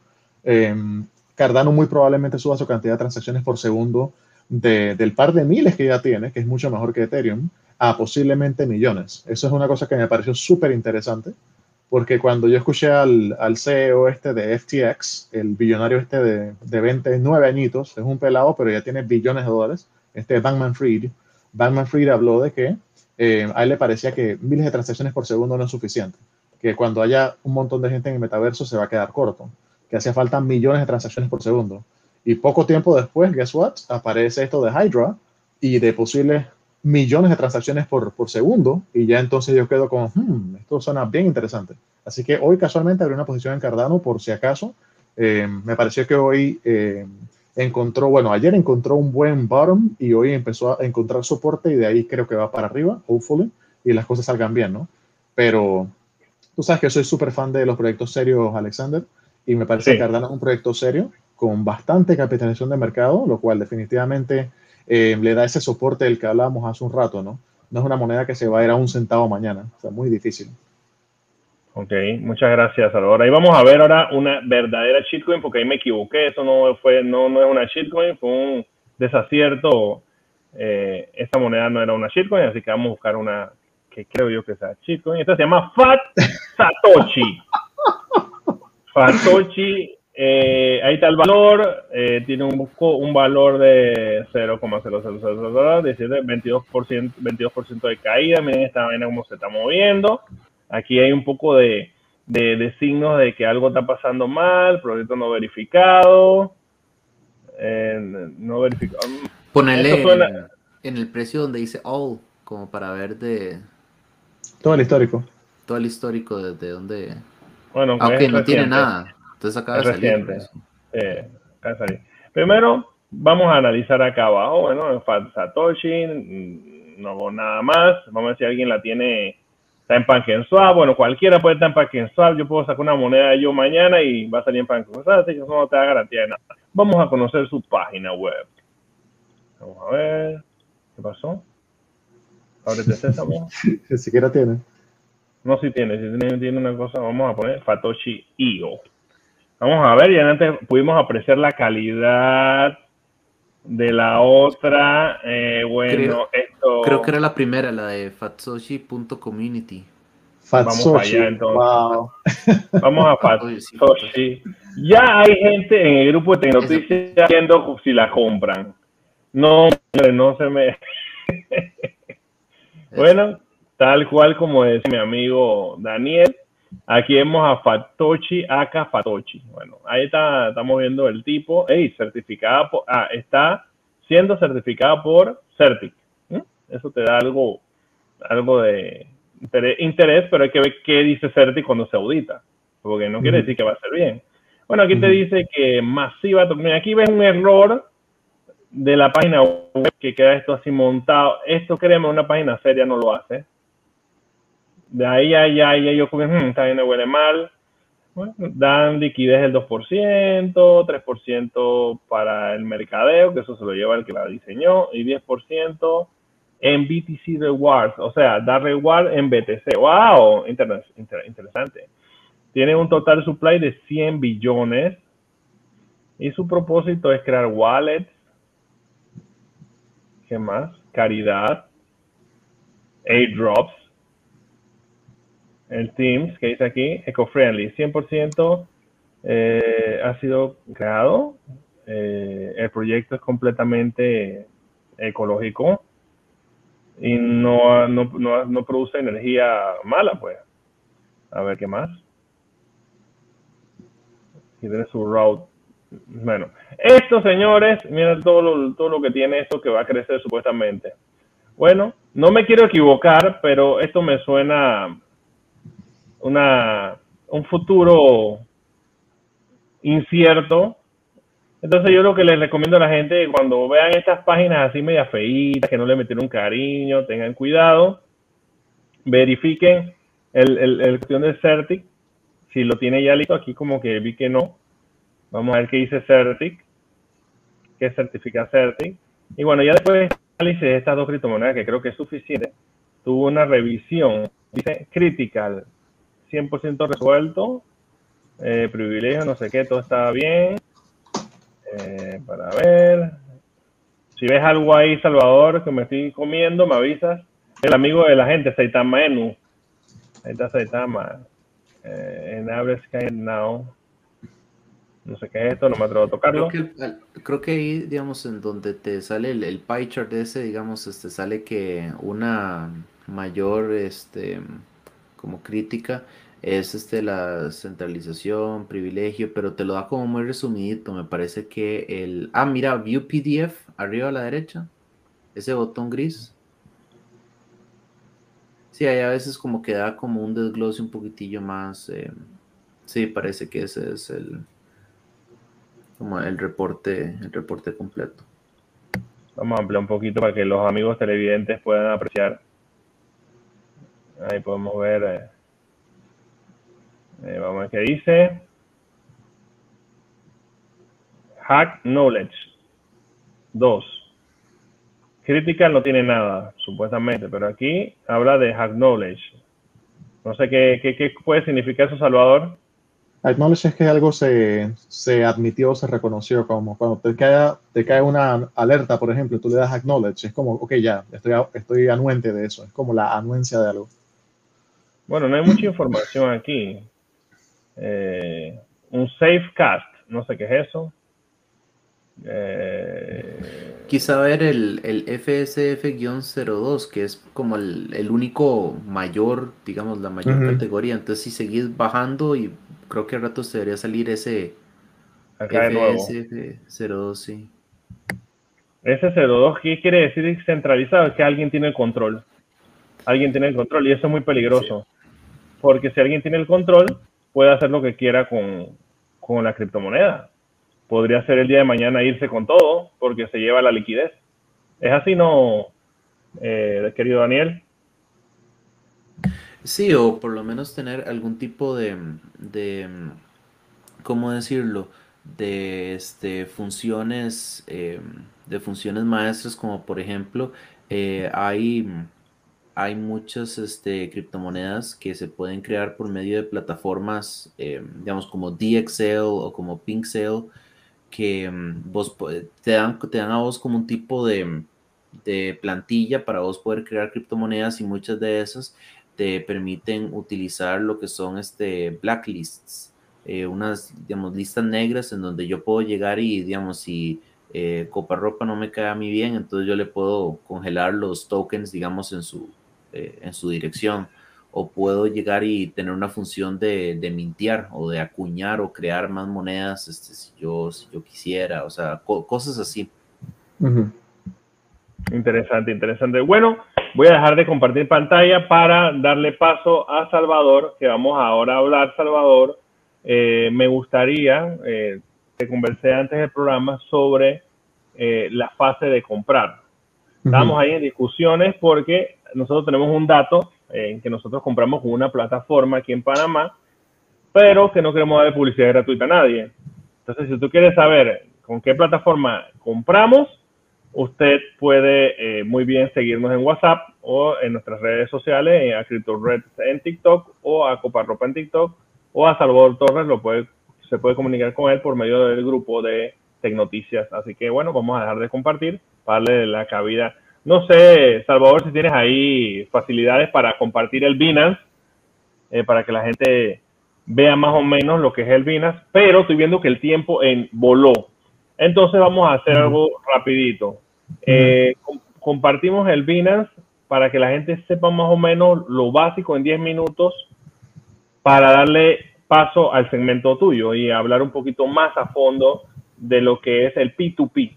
em, Cardano muy probablemente suba su cantidad de transacciones por segundo de, del par de miles que ya tiene, que es mucho mejor que Ethereum, a posiblemente millones. Eso es una cosa que me pareció súper interesante. Porque cuando yo escuché al, CEO este de FTX, el billonario este de, de 29 añitos, es un pelado, pero ya tiene billones de dólares, este Bankman Fried, Bankman Fried habló de que eh, a él le parecía que miles de transacciones por segundo no es suficiente, que cuando haya un montón de gente en el metaverso se va a quedar corto, que hacía falta millones de transacciones por segundo. Y poco tiempo después, guess what? Aparece esto de Hydra y de posibles millones de transacciones por, por segundo y ya entonces yo quedo con, hmm, esto suena bien interesante. Así que hoy casualmente abrí una posición en Cardano por si acaso. Eh, me pareció que hoy eh, encontró, bueno, ayer encontró un buen bottom y hoy empezó a encontrar soporte y de ahí creo que va para arriba, hopefully, y las cosas salgan bien, ¿no? Pero tú sabes que soy súper fan de los proyectos serios, Alexander, y me parece que Cardano es un proyecto serio con bastante capitalización de mercado, lo cual definitivamente eh, le da ese soporte del que hablábamos hace un rato, ¿no? No es una moneda que se va a ir a un centavo mañana, o sea, muy difícil.
Ok, muchas gracias, Salvador. Ahí vamos a ver ahora una verdadera shitcoin, porque ahí me equivoqué, eso no fue, no, no es una shitcoin, fue un desacierto. Eh, esta moneda no era una shitcoin, así que vamos a buscar una que creo yo que sea shitcoin. Esta se llama Fat Satoshi. Satoshi eh, ahí está el valor, eh, tiene un, un valor de 0,0000, 22%, 22 de caída. Miren esta vaina cómo se está moviendo. Aquí hay un poco de, de, signos de que algo está pasando mal, proyecto no verificado. Eh, no verificado.
Ponerle en, el precio donde dice all, como para ver de.
Todo el histórico.
Todo el histórico de, de dónde.
Bueno,
aunque no tiene nada. Entonces acaba de salir.
Eh, salir. Primero, vamos a analizar acá abajo. Bueno, en Satoshi, mm, no hago nada más. Vamos a ver si alguien la tiene, está en PancakeSwap. Bueno, cualquiera puede estar en PancakeSwap. Yo puedo sacar una moneda yo mañana y va a salir en PancakeSwap, así que eso no te da garantía de nada. Vamos a conocer su página web. Vamos a ver. ¿Qué pasó? Ábrete Sésamo.
Ni siquiera tiene.
No, si tiene. Si tiene, tiene una cosa, vamos a poner Fatoshi IO. Vamos a ver, ya antes pudimos apreciar la calidad de la otra. Eh, bueno,
creo,
esto.
Creo que era la primera, la de fatsoshi.community.
Vamos para allá entonces. Vamos a Fatsoshi. Ya hay gente en el grupo de Tecnoticias viendo si la compran. No, no se me. bueno, tal cual como decía mi amigo Daniel, Aquí vemos a Fatochi Aka Fatochi. Bueno, ahí está, estamos viendo el tipo. Hey, certificada por, ah, está siendo certificada por Certic. Eso te da algo, algo de interés, pero hay que ver qué dice Certic cuando se audita, porque no quiere decir que va a ser bien. Bueno, aquí te dice que masiva, aquí ves un error de la página web que queda esto así montado. Esto, créeme, una página seria no lo hace de ahí a allá, y yo como, hmm, está bien, huele mal. Bueno, dan liquidez del 2%, 3% para el mercadeo, que eso se lo lleva el que la diseñó, y 10% en BTC Rewards, o sea, da reward en BTC. ¡Wow! interesante. Tiene un total supply de 100 billones y su propósito es crear wallets. ¿Qué más? Caridad, airdrops, el Teams, que dice aquí, eco-friendly, 100% eh, ha sido creado. Eh, el proyecto es completamente ecológico y no, no, produce energía mala, pues. A ver qué más. Y tiene su route. Bueno, esto, señores, miren todo lo, todo lo que tiene esto que va a crecer supuestamente. Bueno, no me quiero equivocar, pero esto me suena una, un futuro incierto. Entonces yo lo que les recomiendo a la gente, cuando vean estas páginas así media feitas, que no le metieron cariño, tengan cuidado, verifiquen el, el, el cuestión de Certic, si lo tiene ya listo, aquí como que vi que no. Vamos a ver qué dice Certic, qué certifica Certic. Y bueno, ya después análisis de estas dos criptomonedas, que creo que es suficiente, tuvo una revisión, dice critical, 100% resuelto. Eh, privilegio, no sé qué, todo está bien. Eh, para ver. Si ves algo ahí, Salvador, que me estoy comiendo, me avisas. El amigo de la gente, Saitama Enu. Ahí está Saitama. Eh, en Abre Sky Now. No sé qué es esto, no me atrevo a tocarlo.
Creo que, ahí, digamos, en donde te sale el, el pie chart ese, digamos, este, sale que una mayor, este, como crítica es este la centralización, privilegio, pero te lo da como muy resumidito. Me parece que el. Ah, mira, View PDF, arriba a la derecha. Ese botón gris. Sí, hay a veces como que da como un desglose un poquitillo más. Eh, sí, parece que ese es el. Como el reporte, el reporte completo.
Vamos a ampliar un poquito para que los amigos televidentes puedan apreciar. Ahí podemos ver. Eh, eh, vamos a ver qué dice. Hack Knowledge. 2. Critical no tiene nada, supuestamente, pero aquí habla de Hack Knowledge. No sé qué, qué, qué puede significar eso, Salvador.
Acknowledge es que algo se, se admitió, se reconoció, como cuando te cae, te cae una alerta, por ejemplo, tú le das acknowledge, es como, ok, ya, estoy, estoy anuente de eso, es como la anuencia de algo.
Bueno, no hay mucha información aquí. Eh, un safecast, no sé qué es eso.
Eh, Quizá ver el, el FSF-02, que es como el, el, único mayor, digamos, la mayor categoría. Entonces, si seguís bajando, y creo que a ratos debería salir ese FSF-02, sí.
Ese 02, ¿qué quiere decir centralizado? Es que alguien tiene el control. Alguien tiene el control y eso es muy peligroso. Porque si alguien tiene el control, puede hacer lo que quiera con, con la criptomoneda. Podría ser el día de mañana irse con todo porque se lleva la liquidez. ¿Es así, no, eh, querido Daniel?
Sí, o por lo menos tener algún tipo de, de ¿cómo decirlo? De este, funciones, eh, de funciones maestras, como por ejemplo, eh, hay hay muchas este, criptomonedas que se pueden crear por medio de plataformas, eh, digamos, como DXL o como PinkSale, que mm, vos te dan, te dan a vos como un tipo de, de, plantilla para vos poder crear criptomonedas y muchas de esas te permiten utilizar lo que son este, blacklists, eh, unas, digamos, listas negras en donde yo puedo llegar y, digamos, si eh, Coparropa no me cae a mí bien, entonces yo le puedo congelar los tokens, digamos, en su, eh, en su dirección. O puedo llegar y tener una función de, de mintear o de acuñar o crear más monedas este, si, yo, si yo quisiera, o sea, cosas así.
Interesante, interesante. Bueno, voy a dejar de compartir pantalla para darle paso a Salvador, que vamos ahora a hablar, Salvador. Eh, me gustaría, eh, que conversé antes del programa sobre eh, la fase de comprar. Estamos ahí en discusiones porque nosotros tenemos un dato en que nosotros compramos con una plataforma aquí en Panamá, pero que no queremos dar publicidad gratuita a nadie. Entonces, si tú quieres saber con qué plataforma compramos, usted puede eh, muy bien seguirnos en WhatsApp o en nuestras redes sociales, a CryptoRed en TikTok o a Coparropa en TikTok o a Salvador Torres, lo puede, se puede comunicar con él por medio del grupo de Tecnoticias. Así que bueno, vamos a dejar de compartir darle la cabida no sé, Salvador, si tienes ahí facilidades para compartir el Binance, eh, para que la gente vea más o menos lo que es el Binance, pero estoy viendo que el tiempo en voló. Entonces vamos a hacer algo rapidito. Eh, compartimos el Binance para que la gente sepa más o menos lo básico en 10 minutos para darle paso al segmento tuyo y hablar un poquito más a fondo de lo que es el P2P.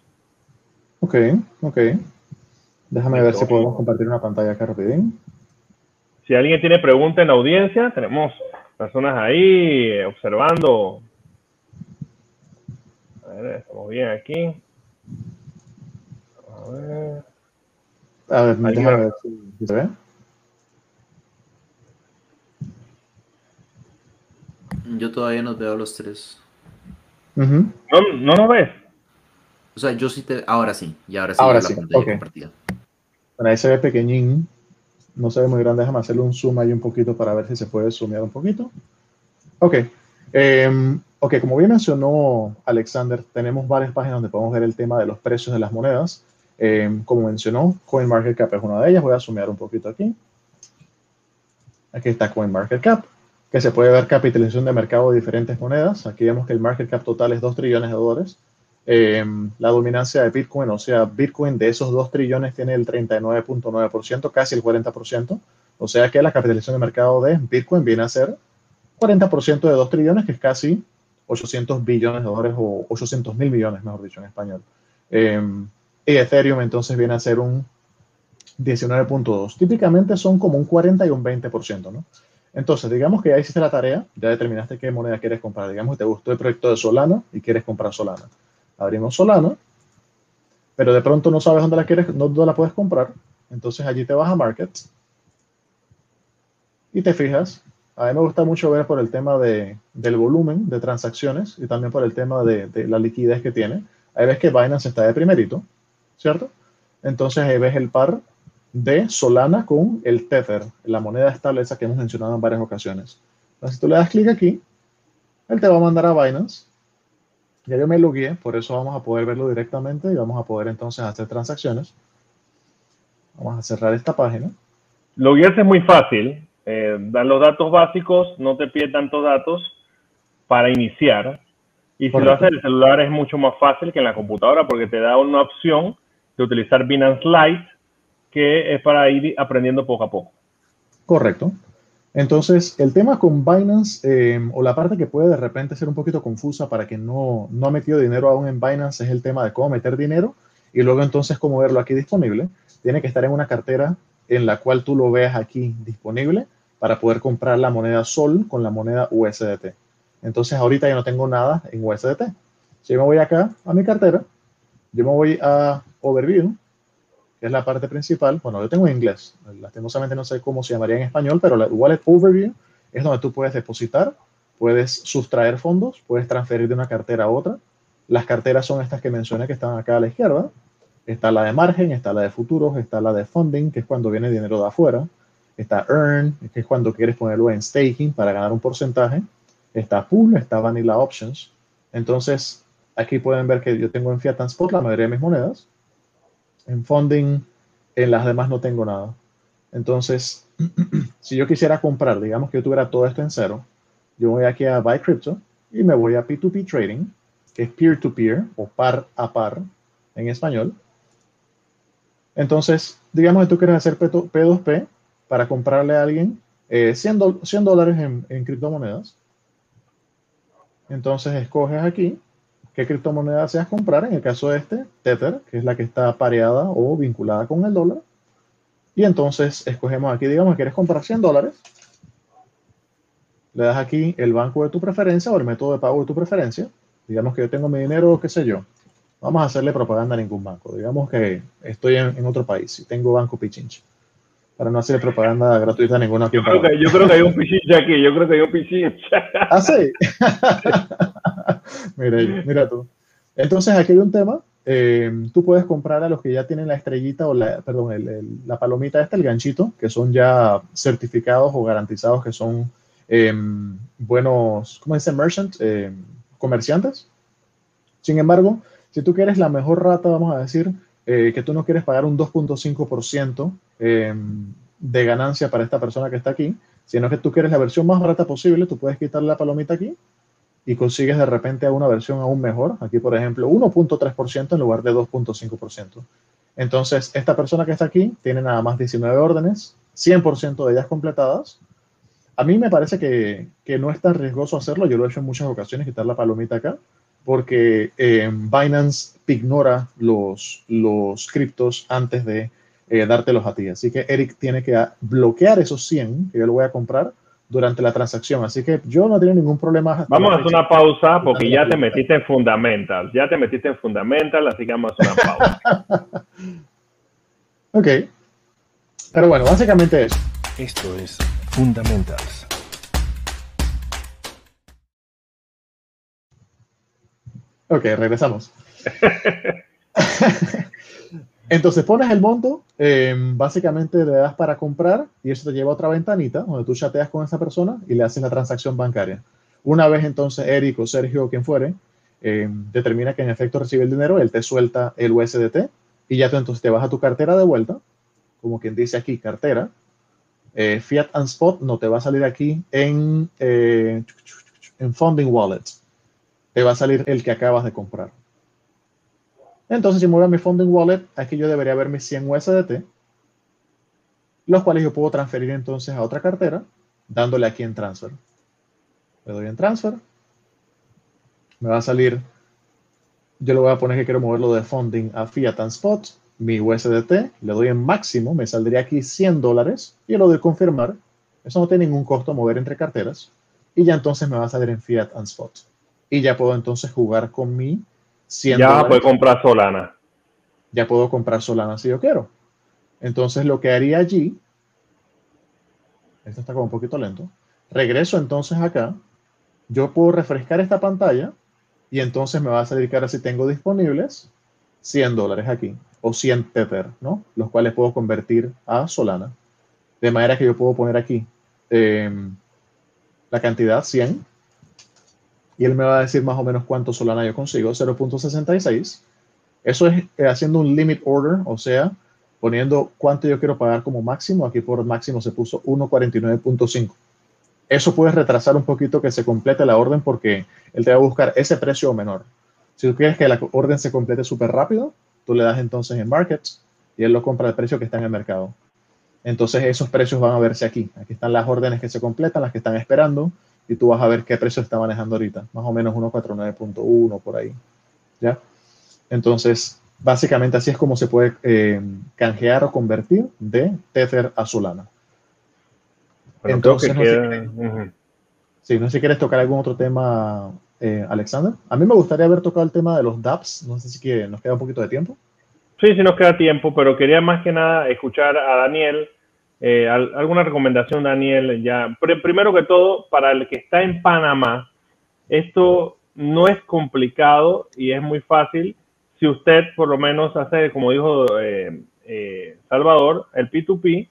Ok, ok. Déjame ver si podemos compartir una pantalla acá rapidín.
Si alguien tiene pregunta en la audiencia, tenemos personas ahí eh, observando. A ver, estamos bien aquí. A ver.
A ver, déjame ver si se ve.
Yo todavía no veo los tres.
¿No, ¿No nos ves?
O sea, yo sí te... Ahora sí, y ahora sí.
Ahora sí, okay. Bueno, ahí se ve pequeñín, no se ve muy grande, déjame hacerle un zoom ahí un poquito para ver si se puede zoomear un poquito. Ok, eh, ok, como bien mencionó Alexander, tenemos varias páginas donde podemos ver el tema de los precios de las monedas. Eh, como mencionó, CoinMarketCap es una de ellas, voy a zoomear un poquito aquí. Aquí está CoinMarketCap. que se puede ver capitalización de mercado de diferentes monedas. Aquí vemos que el market cap total es 2 trillones de dólares. Eh, la dominancia de Bitcoin, o sea, Bitcoin de esos 2 trillones tiene el 39.9%, casi el 40%. O sea que la capitalización de mercado de Bitcoin viene a ser 40% de 2 trillones, que es casi 800 billones de dólares o 800 mil millones, mejor dicho, en español. Eh, y Ethereum entonces viene a ser un 19.2. Típicamente son como un 40 y un 20%, ¿no? Entonces, digamos que ya hiciste la tarea, ya determinaste qué moneda quieres comprar. Digamos que te gustó el proyecto de Solana y quieres comprar Solana. Abrimos Solana, pero de pronto no sabes dónde la quieres, dónde la puedes comprar. Entonces allí te vas a Market y te fijas. A mí me gusta mucho ver por el tema de, del volumen de transacciones y también por el tema de, de la liquidez que tiene. Ahí ves que Binance está de primerito, ¿cierto? Entonces ahí ves el par de Solana con el Tether, la moneda estable esa que hemos mencionado en varias ocasiones. Entonces, si tú le das clic aquí, él te va a mandar a Binance. Ya yo me lo guié, por eso vamos a poder verlo directamente y vamos a poder entonces hacer transacciones. Vamos a cerrar esta página.
Loguearse es muy fácil. Eh, dan los datos básicos, no te pide tantos datos para iniciar. Y si lo haces en el celular es mucho más fácil que en la computadora porque te da una opción de utilizar Binance Lite que es para ir aprendiendo poco a poco.
Correcto. Entonces, el tema con Binance, eh, o la parte que puede de repente ser un poquito confusa para quien no, no ha metido dinero aún en Binance, es el tema de cómo meter dinero y luego entonces cómo verlo aquí disponible. Tiene que estar en una cartera en la cual tú lo veas aquí disponible para poder comprar la moneda Sol con la moneda USDT. Entonces, ahorita yo no tengo nada en USDT. Si yo me voy acá a mi cartera, yo me voy a Overview es la parte principal. Bueno, yo tengo en inglés, lastimosamente no sé cómo se llamaría en español, pero la Wallet Overview es donde tú puedes depositar, puedes sustraer fondos, puedes transferir de una cartera a otra. Las carteras son estas que mencioné que están acá a la izquierda. Está la de margen, está la de futuros, está la de funding, que es cuando viene dinero de afuera. Está earn, que es cuando quieres ponerlo en staking para ganar un porcentaje. Está pool, está vanilla options. Entonces, aquí pueden ver que yo tengo en Fiat Transport la mayoría de mis monedas en funding, en las demás no tengo nada. Entonces, si yo quisiera comprar, digamos que yo tuviera todo esto en cero, yo voy aquí a Buy Crypto y me voy a P2P Trading, que es peer-to-peer o par a par en español. Entonces, digamos que tú quieres hacer P2P para comprarle a alguien 100, eh, dólares en, en criptomonedas. Entonces, escoges aquí qué criptomoneda deseas comprar. En el caso de este, Tether, que es la que está pareada o vinculada con el dólar. Y entonces escogemos aquí, digamos, que quieres comprar 100 dólares. Le das aquí el banco de tu preferencia o el método de pago de tu preferencia. Digamos que yo tengo mi dinero, qué sé yo. Vamos a hacerle propaganda a ningún banco. Digamos que estoy en, otro país y tengo Banco Pichincha. Para no hacer propaganda gratuita a ninguna
yo creo, que, yo creo que hay un Pichincha aquí. Yo creo que hay un Pichincha.
¿Ah, sí? mira, mira tú. Entonces, aquí hay un tema. Eh, tú puedes comprar a los que ya tienen la estrellita o la, perdón, la palomita esta, el ganchito, que son ya certificados o garantizados que son em, buenos, ¿cómo dice? Merchant, em, comerciantes. Sin embargo, si tú quieres la mejor rata, vamos a decir, eh, que tú no quieres pagar un 2.5% em, de ganancia para esta persona que está aquí, sino que tú quieres la versión más barata posible, tú puedes quitarle la palomita aquí y consigues de repente una versión aún mejor. Aquí, por ejemplo, 1.3% en lugar de 2.5%. Entonces, esta persona que está aquí tiene nada más 19 órdenes, 100% de ellas completadas. A mí me parece que, que, no es tan riesgoso hacerlo. Yo lo he hecho en muchas ocasiones, quitar la palomita acá, porque eh, Binance ignora los, los criptos antes de eh, dártelos a ti. Así que Eric tiene que bloquear esos 100 que yo lo voy a comprar durante la transacción. Así que yo no tengo ningún problema.
Vamos a hacer una pausa porque ya te metiste en Fundamental. Ya te metiste en Fundamental, así que vamos a hacer una pausa.
ok. Pero bueno, básicamente eso.
Esto es Fundamentals.
Ok, regresamos. Entonces pones el monto, em, básicamente le das para comprar y eso te lleva a otra ventanita donde tú chateas con esa persona y le haces la transacción bancaria. Una vez entonces Eric o Sergio quien fuere em, determina que en efecto recibe el dinero, él te suelta el USDT y ya tú entonces te vas a tu cartera de vuelta, como quien dice aquí, cartera, Eh, Fiat and Spot no te va a salir aquí en, eh, en Funding Wallet. Te va a salir el que acabas de comprar. Entonces, si me voy a mi Funding Wallet, aquí yo debería ver mis 100 USDT, los cuales yo puedo transferir entonces a otra cartera, dándole aquí en Transfer. Le doy en Transfer. Me va a salir, yo le voy a poner que quiero moverlo de Funding a Fiat and Spot mi USDT, le doy en máximo, me saldría aquí 100 dólares y lo doy confirmar. Eso no tiene ningún costo mover entre carteras. Y ya entonces me va a salir en Fiat and Spot. Y ya puedo entonces jugar con mi
100 Ya puedo comprar Solana.
Ya puedo comprar Solana si yo quiero. Entonces lo que haría allí, esto está como un poquito lento, regreso entonces acá, yo puedo refrescar esta pantalla y entonces me va a salir que ahora si tengo disponibles 100 dólares aquí o 100 Tether, ¿no? Los cuales puedo convertir a Solana. De manera que yo puedo poner aquí em, la cantidad 100 y él me va a decir más o menos cuánto Solana yo consigo, 0.66. Eso es eh, haciendo un limit order, o sea, poniendo cuánto yo quiero pagar como máximo. Aquí por máximo se puso 1.49.5. Eso puede retrasar un poquito que se complete la orden porque él te va a buscar ese precio menor. Si tú quieres que la orden se complete súper rápido, tú le das entonces en markets y él lo compra al precio que está en el mercado. Entonces esos precios van a verse aquí. Aquí están las órdenes que se completan, las que están esperando, y tú vas a ver qué precio está manejando ahorita. Más o menos 149.1 por ahí. ¿Ya? Entonces, básicamente así es como se puede eh, canjear o convertir de Tether a Solana. Entonces, no, sé, no sé si quieres tocar algún otro tema eh, Alexander. A mí me gustaría haber tocado el tema de los DApps. No sé si que nos queda un poquito de tiempo.
Sí, sí nos queda tiempo, pero quería más que nada escuchar a Daniel. Eh, alguna recomendación, Daniel, ya. primero que todo, para el que está en Panamá, esto no es complicado y es muy fácil. Si usted por lo menos hace, como dijo eh, Salvador, el P2P,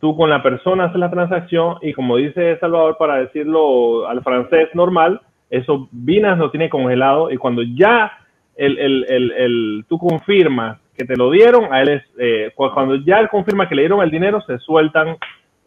tú con la persona haces la transacción y como dice Salvador, para decirlo al francés normal, eso Binance lo tiene congelado y cuando ya el, el, el, tú confirmas que te lo dieron, a él es, eh, cuando ya él confirma que le dieron el dinero, se sueltan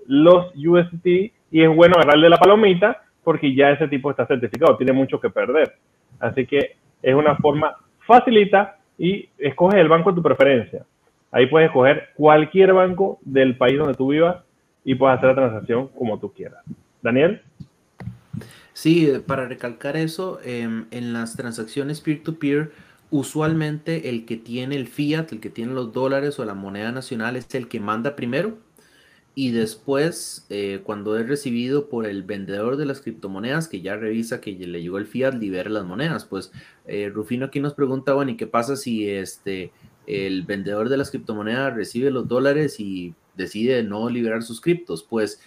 los UST y es bueno agarrarle la palomita porque ya ese tipo está certificado, tiene mucho que perder. Así que es una forma facilita y escoge el banco de tu preferencia. Ahí puedes escoger cualquier banco del país donde tú vivas y puedes hacer la transacción como tú quieras. Daniel.
Sí, eh, para recalcar eso, em, en las transacciones peer-to-peer, usualmente el que tiene el fiat, el que tiene los dólares o la moneda nacional es el que manda primero y después, eh, cuando es recibido por el vendedor de las criptomonedas, que ya revisa que le llegó el fiat, libera las monedas. Pues eh, Rufino aquí nos pregunta, bueno, ¿y qué pasa si este, el vendedor de las criptomonedas recibe los dólares y decide no liberar sus criptos? Pues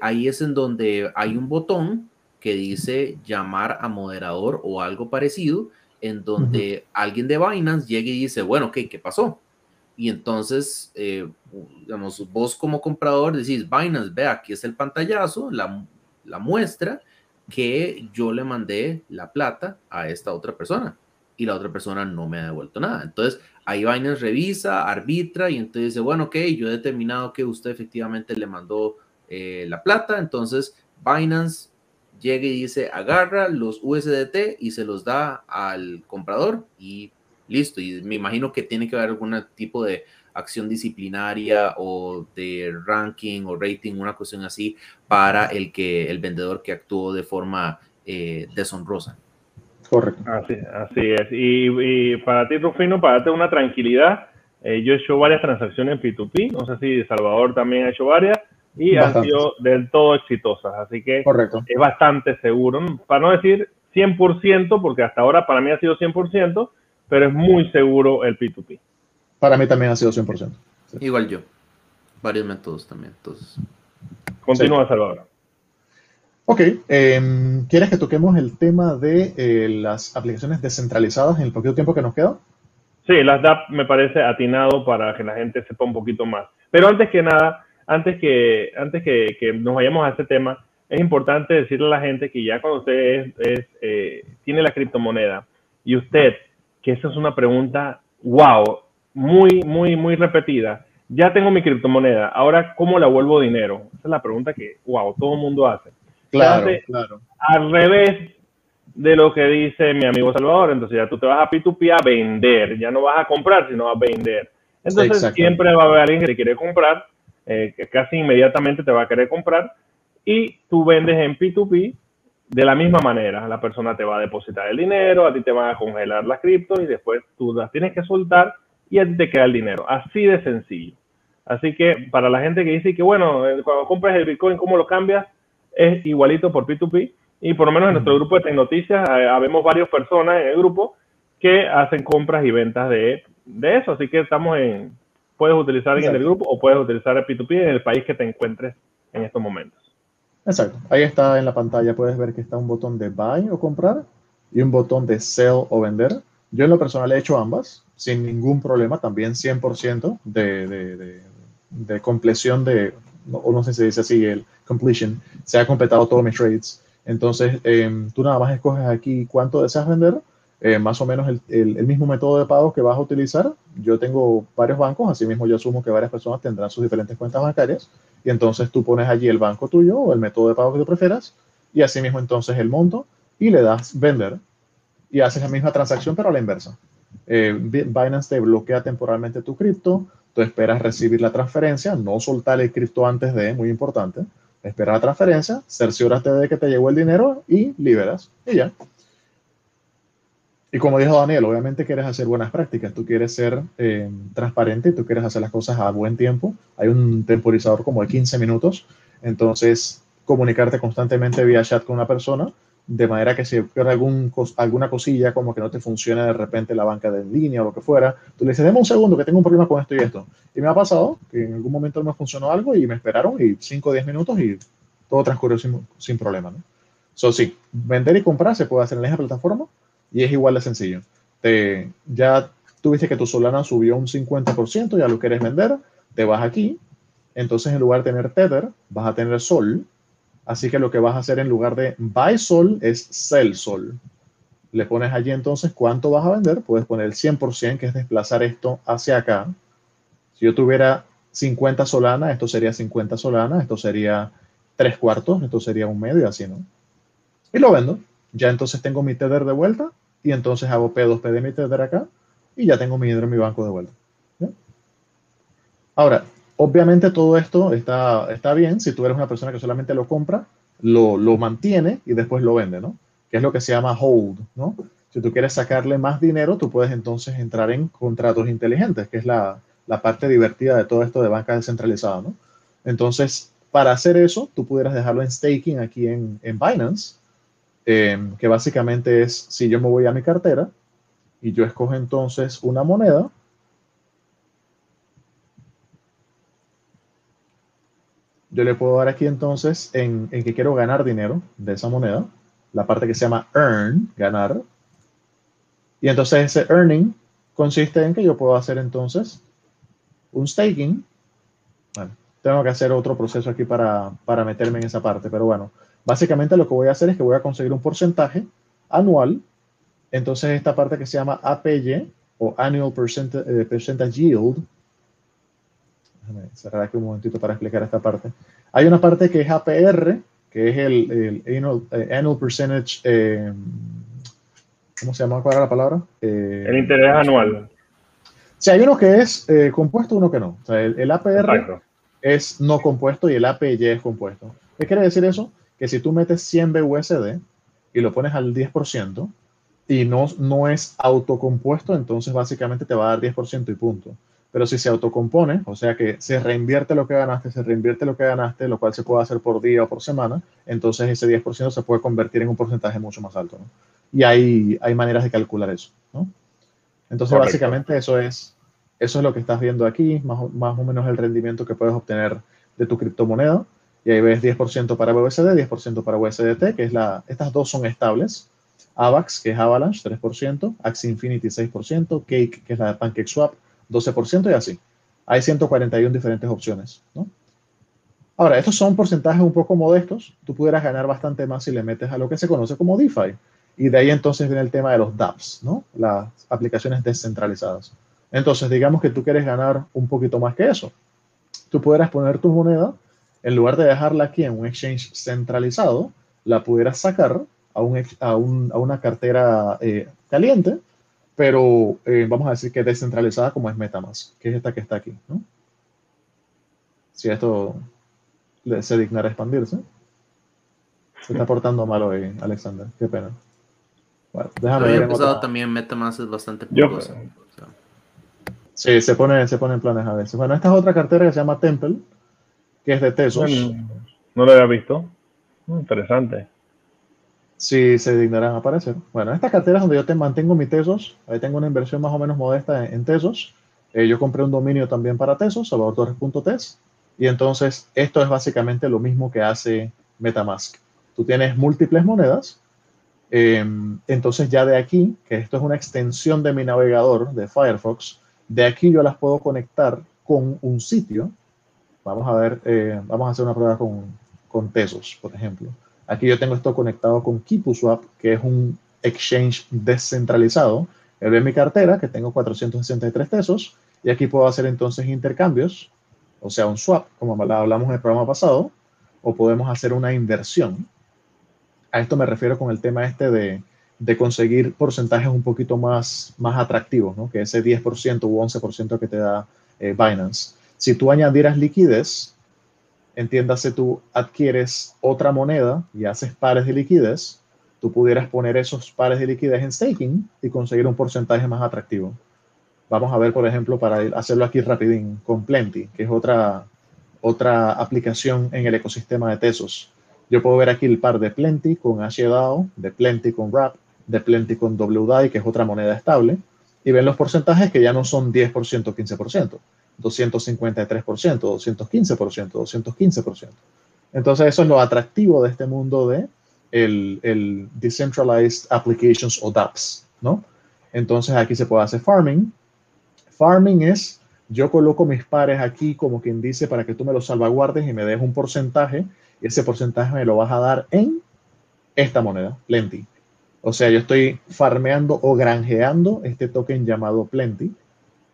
ahí es en donde hay un botón que dice llamar a moderador o algo parecido, en donde alguien de Binance llegue y dice, bueno, ok, ¿qué pasó? Y entonces, eh, digamos, vos como comprador decís, Binance, ve, aquí es el pantallazo, la, la muestra que yo le mandé la plata a esta otra persona y la otra persona no me ha devuelto nada. Entonces, ahí Binance revisa, arbitra y entonces dice, bueno, ok, yo he determinado que usted efectivamente le mandó eh, la plata, entonces Binance llega y dice, agarra los USDT y se los da al comprador y listo. Y me imagino que tiene que haber algún tipo de acción disciplinaria o de ranking o rating, una cuestión así, para el que el vendedor que actuó de forma eh, deshonrosa.
Correcto. Así, es. Y, para ti, Rufino, para darte una tranquilidad, eh, yo he hecho varias transacciones en P2P, no sé si Salvador también ha hecho varias, y han sido del todo exitosas. Así que es bastante seguro, para no decir 100%, porque hasta ahora para mí ha sido 100%, pero es muy seguro el P2P.
Para mí también ha sido 100%.
Igual yo. Varios métodos también. Entonces.
Continúa, Salvador.
Ok, em, ¿quieres que toquemos el tema de eh, las aplicaciones descentralizadas en el poquito tiempo que nos queda?
Sí, las DAP me parece atinado para que la gente sepa un poquito más. Pero antes que nada, antes que, antes que, nos vayamos a este tema, es importante decirle a la gente que ya cuando usted es, eh, tiene la criptomoneda y usted, que esa es una pregunta, wow, muy, muy, muy repetida, ya tengo mi criptomoneda, ahora ¿cómo la vuelvo dinero? Esa es la pregunta que, wow, todo el mundo hace.
Claro, claro.
Al revés de lo que dice mi amigo Salvador, entonces ya tú te vas a P2P a vender, ya no vas a comprar, sino a vender. Entonces siempre va a haber alguien que te quiere comprar, eh, que casi inmediatamente te va a querer comprar y tú vendes en P2P de la misma manera. La persona te va a depositar el dinero, a ti te van a congelar las cripto y después tú las tienes que soltar y a ti te queda el dinero. Así de sencillo. Así que para la gente que dice que, bueno, eh, cuando compras el Bitcoin, ¿cómo lo cambias? Es igualito por P2P. Y por lo menos en nuestro grupo de Tecnoticias, eh, habemos varias personas en el grupo que hacen compras y ventas de, de eso. Así que estamos en, puedes utilizar en el grupo o puedes utilizar el P2P en el país que te encuentres en estos momentos.
Exacto. Ahí está en la pantalla, puedes ver que está un botón de buy o comprar y un botón de sell o vender. Yo en lo personal he hecho ambas sin ningún problema, también 100% de, de, de, de compleción de, o no sé si se dice así, el completion, se ha completado todos mis trades. Entonces, em, tú nada más escoges aquí cuánto deseas vender, eh, más o menos el, el, mismo método de pago que vas a utilizar. Yo tengo varios bancos, así mismo yo asumo que varias personas tendrán sus diferentes cuentas bancarias y entonces tú pones allí el banco tuyo o el método de pago que tú prefieras y así mismo entonces el monto y le das vender y haces la misma transacción pero a la inversa. Eh, Binance te bloquea temporalmente tu cripto, tú esperas recibir la transferencia, no soltar el cripto antes de, muy importante, espera la transferencia, cerciórate de que te llegó el dinero y liberas y ya. Y como dijo Daniel, obviamente quieres hacer buenas prácticas, tú quieres ser eh, transparente, tú quieres hacer las cosas a buen tiempo. Hay un temporizador como de 15 minutos, entonces comunicarte constantemente vía chat con una persona, de manera que si algún, alguna cosilla, como que no te funciona de repente la banca de línea o lo que fuera, tú le dices, deme un segundo que tengo un problema con esto y esto. Y me ha pasado que en algún momento no me funcionó algo y me esperaron y 5 o 10 minutos y todo transcurrió sin, sin problema. ¿no? So, sí, vender y comprar se puede hacer en esa plataforma y es igual de sencillo. Te, ya tuviste que tu Solana subió un 50%, ya lo quieres vender, te vas aquí. Entonces, en lugar de tener Tether, vas a tener Sol. Así que lo que vas a hacer en lugar de buy Sol es sell Sol. Le pones allí entonces cuánto vas a vender. Puedes poner el 100%, que es desplazar esto hacia acá. Si yo tuviera 50 Solana, esto sería 50 Solana, esto sería 3 cuartos, esto sería un medio, así, ¿no? Y lo vendo. Ya entonces tengo mi Tether de vuelta y entonces hago P2P de mi Tether acá y ya tengo mi dinero en mi banco de vuelta. Ahora, obviamente todo esto está, está bien si tú eres una persona que solamente lo compra, lo, lo mantiene y después lo vende, ¿no? Que es lo que se llama hold, ¿no? Si tú quieres sacarle más dinero, tú puedes entonces entrar en contratos inteligentes, que es la, la parte divertida de todo esto de banca descentralizada, ¿no? Entonces, para hacer eso, tú pudieras dejarlo en staking aquí en, en Binance eh, que básicamente es si yo me voy a mi cartera y yo escojo entonces una moneda, yo le puedo dar aquí entonces en, en, que quiero ganar dinero de esa moneda, la parte que se llama earn, ganar. Y entonces ese earning consiste en que yo puedo hacer entonces un staking. Bueno, tengo que hacer otro proceso aquí para, para meterme en esa parte, pero bueno, Básicamente lo que voy a hacer es que voy a conseguir un porcentaje anual. Entonces esta parte que se llama APY o Annual eh, Percentage, Yield. Déjame cerrar aquí un momentito para explicar esta parte. Hay una parte que es APR, que es el, annual, eh, Percentage. Eh, ¿Cómo se llama? ¿Cuál era la palabra?
el interés anual.
Sí, hay uno que es compuesto, uno que no. O sea, el, APR es no compuesto y el APY es compuesto. ¿Qué quiere decir eso? Que si tú metes 100 BUSD y lo pones al 10% y no, no es autocompuesto, entonces básicamente te va a dar 10% y punto. Pero si se autocompone, o sea que se reinvierte lo que ganaste, se reinvierte lo que ganaste, lo cual se puede hacer por día o por semana, entonces ese 10% se puede convertir en un porcentaje mucho más alto. ¿no? Y hay, hay maneras de calcular eso. ¿no? Entonces, Correcto. básicamente eso es, eso es lo que estás viendo aquí, más, más o menos el rendimiento que puedes obtener de tu criptomoneda. Y ahí ves 10% para BUSD, 10% para USDT, que es la, estas dos son estables. AVAX, que es Avalanche, 3%, Axie Infinity, 6%, Cake, que es la de PancakeSwap, 12% y así. Hay 141 diferentes opciones, ¿no? Ahora, estos son porcentajes un poco modestos. Tú pudieras ganar bastante más si le metes a lo que se conoce como DeFi. Y de ahí entonces viene el tema de los dApps, ¿no? Las aplicaciones descentralizadas. Entonces, digamos que tú quieres ganar un poquito más que eso. Tú pudieras poner tu moneda, en lugar de dejarla aquí en un exchange centralizado, la pudieras sacar a, un, a, una cartera eh, caliente, pero eh, vamos a decir que descentralizada como es Metamask, que es esta que está aquí. ¿no? Si esto se dignara expandirse. Se está portando mal hoy, Alexander. Qué pena.
Bueno, déjame ver. Otra... también Metamask es bastante peligroso.
Sí, se pone, se pone en planes a veces. Bueno, esta es otra cartera que se llama Temple, que es de Tesos.
no lo había visto. Interesante.
Sí, se dignarán a aparecer. Bueno, estas carteras donde yo te mantengo mi Tesos, ahí tengo una inversión más o menos modesta en, Tesos. Eh, yo compré un dominio también para Tesos, salvadortorres.tes. Y entonces esto es básicamente lo mismo que hace Metamask. Tú tienes múltiples monedas. Em, entonces ya de aquí, que esto es una extensión de mi navegador de Firefox, de aquí yo las puedo conectar con un sitio. Vamos a ver, eh, vamos a hacer una prueba con, con Tesos, por ejemplo. Aquí yo tengo esto conectado con KeePuSwap, que es un exchange descentralizado. Él ve mi cartera, que tengo 463 pesos, y aquí puedo hacer entonces intercambios o sea, un swap, como hablamos en el programa pasado, o podemos hacer una inversión. A esto me refiero con el tema este de, de conseguir porcentajes un poquito más, más atractivos, ¿no? que ese 10% u 11% que te da eh, Binance. Si tú añadieras liquidez, entiéndase tú adquieres otra moneda y haces pares de liquidez, tú pudieras poner esos pares de liquidez en staking y conseguir un porcentaje más atractivo. Vamos a ver, por ejemplo, para hacerlo aquí rapidín, con Plenty, que es otra, otra aplicación en el ecosistema de Tesos. Yo puedo ver aquí el par de Plenty con HDAO, de Plenty con Wrap, de Plenty con WDAI, que es otra moneda estable, y ven los porcentajes que ya no son 10%, 15%, 253%, 215%, 215%. Entonces eso es lo atractivo de este mundo de el, el Decentralized Applications o DApps, ¿no? Entonces aquí se puede hacer farming, Farming es, yo coloco mis pares aquí como quien dice para que tú me los salvaguardes y me des un porcentaje y ese porcentaje me lo vas a dar en esta moneda, Plenty. O sea, yo estoy farmeando o granjeando este token llamado Plenty.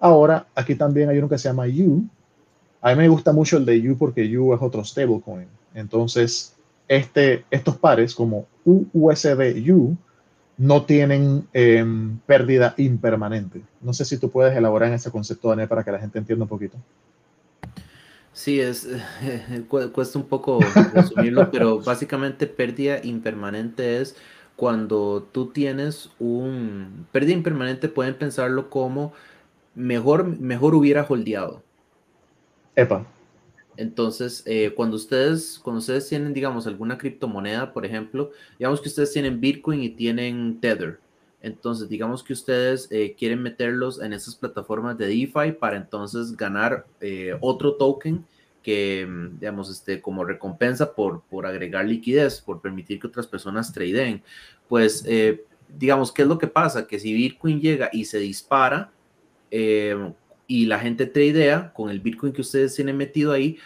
Ahora, aquí también hay uno que se llama U. A mí me gusta mucho el de U porque U es otro stablecoin. Entonces, este, estos pares como USD U no tienen em, pérdida impermanente. No sé si tú puedes elaborar en ese concepto, Daniel, para que la gente entienda un poquito.
Sí, es, cuesta un poco resumirlo, pero básicamente pérdida impermanente es cuando tú tienes un... Pérdida impermanente pueden pensarlo como mejor, mejor hubiera holdeado.
Epa.
Entonces, eh, cuando, ustedes, cuando ustedes tienen, digamos, alguna criptomoneda, por ejemplo, digamos que ustedes tienen Bitcoin y tienen Tether. Entonces, digamos que ustedes eh, quieren meterlos en esas plataformas de DeFi para entonces ganar eh, otro token que, mm, digamos, este, como recompensa por, por agregar liquidez, por permitir que otras personas tradeen. Pues, digamos, ¿qué es lo que pasa? Que si Bitcoin llega y se dispara, y la gente tradea con el Bitcoin que ustedes tienen metido ahí,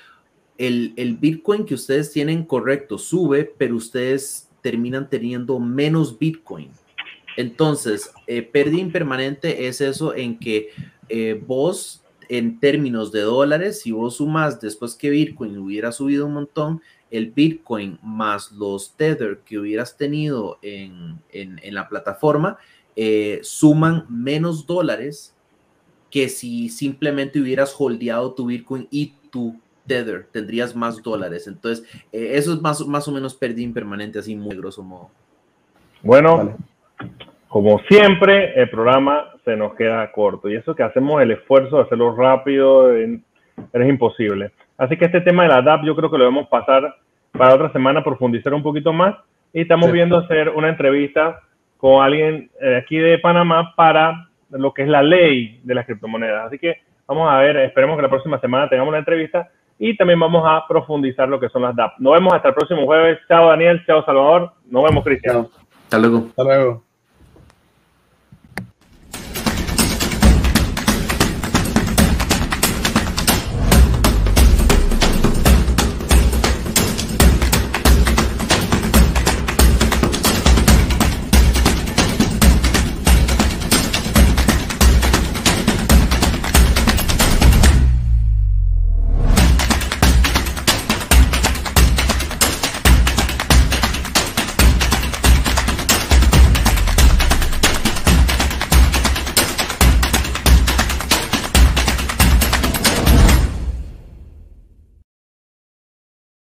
el, el Bitcoin que ustedes tienen correcto sube, pero ustedes terminan teniendo menos Bitcoin. Entonces, eh, pérdida impermanente es eso en que eh, vos, en términos de dólares, si vos sumas después que Bitcoin hubiera subido un montón, el Bitcoin más los Tether que hubieras tenido en, en, la plataforma, eh, suman menos dólares que si simplemente hubieras holdeado tu Bitcoin y tu Tether, tendrías más dólares. Entonces, eh, eso es más, más o menos pérdida impermanente, así muy grosso modo.
Bueno, como siempre, el programa se nos queda corto y eso que hacemos el esfuerzo de hacerlo rápido es imposible. Así que este tema de la DAP yo creo que lo debemos pasar para otra semana, profundizar un poquito más y estamos viendo hacer una entrevista con alguien eh, aquí de Panamá para lo que es la ley de las criptomonedas. Así que vamos a ver, esperemos que la próxima semana tengamos la entrevista y también vamos a profundizar lo que son las DAP. Nos vemos hasta el próximo jueves. Chao Daniel, chao Salvador, nos vemos Cristian.
Hasta luego.
Hasta luego.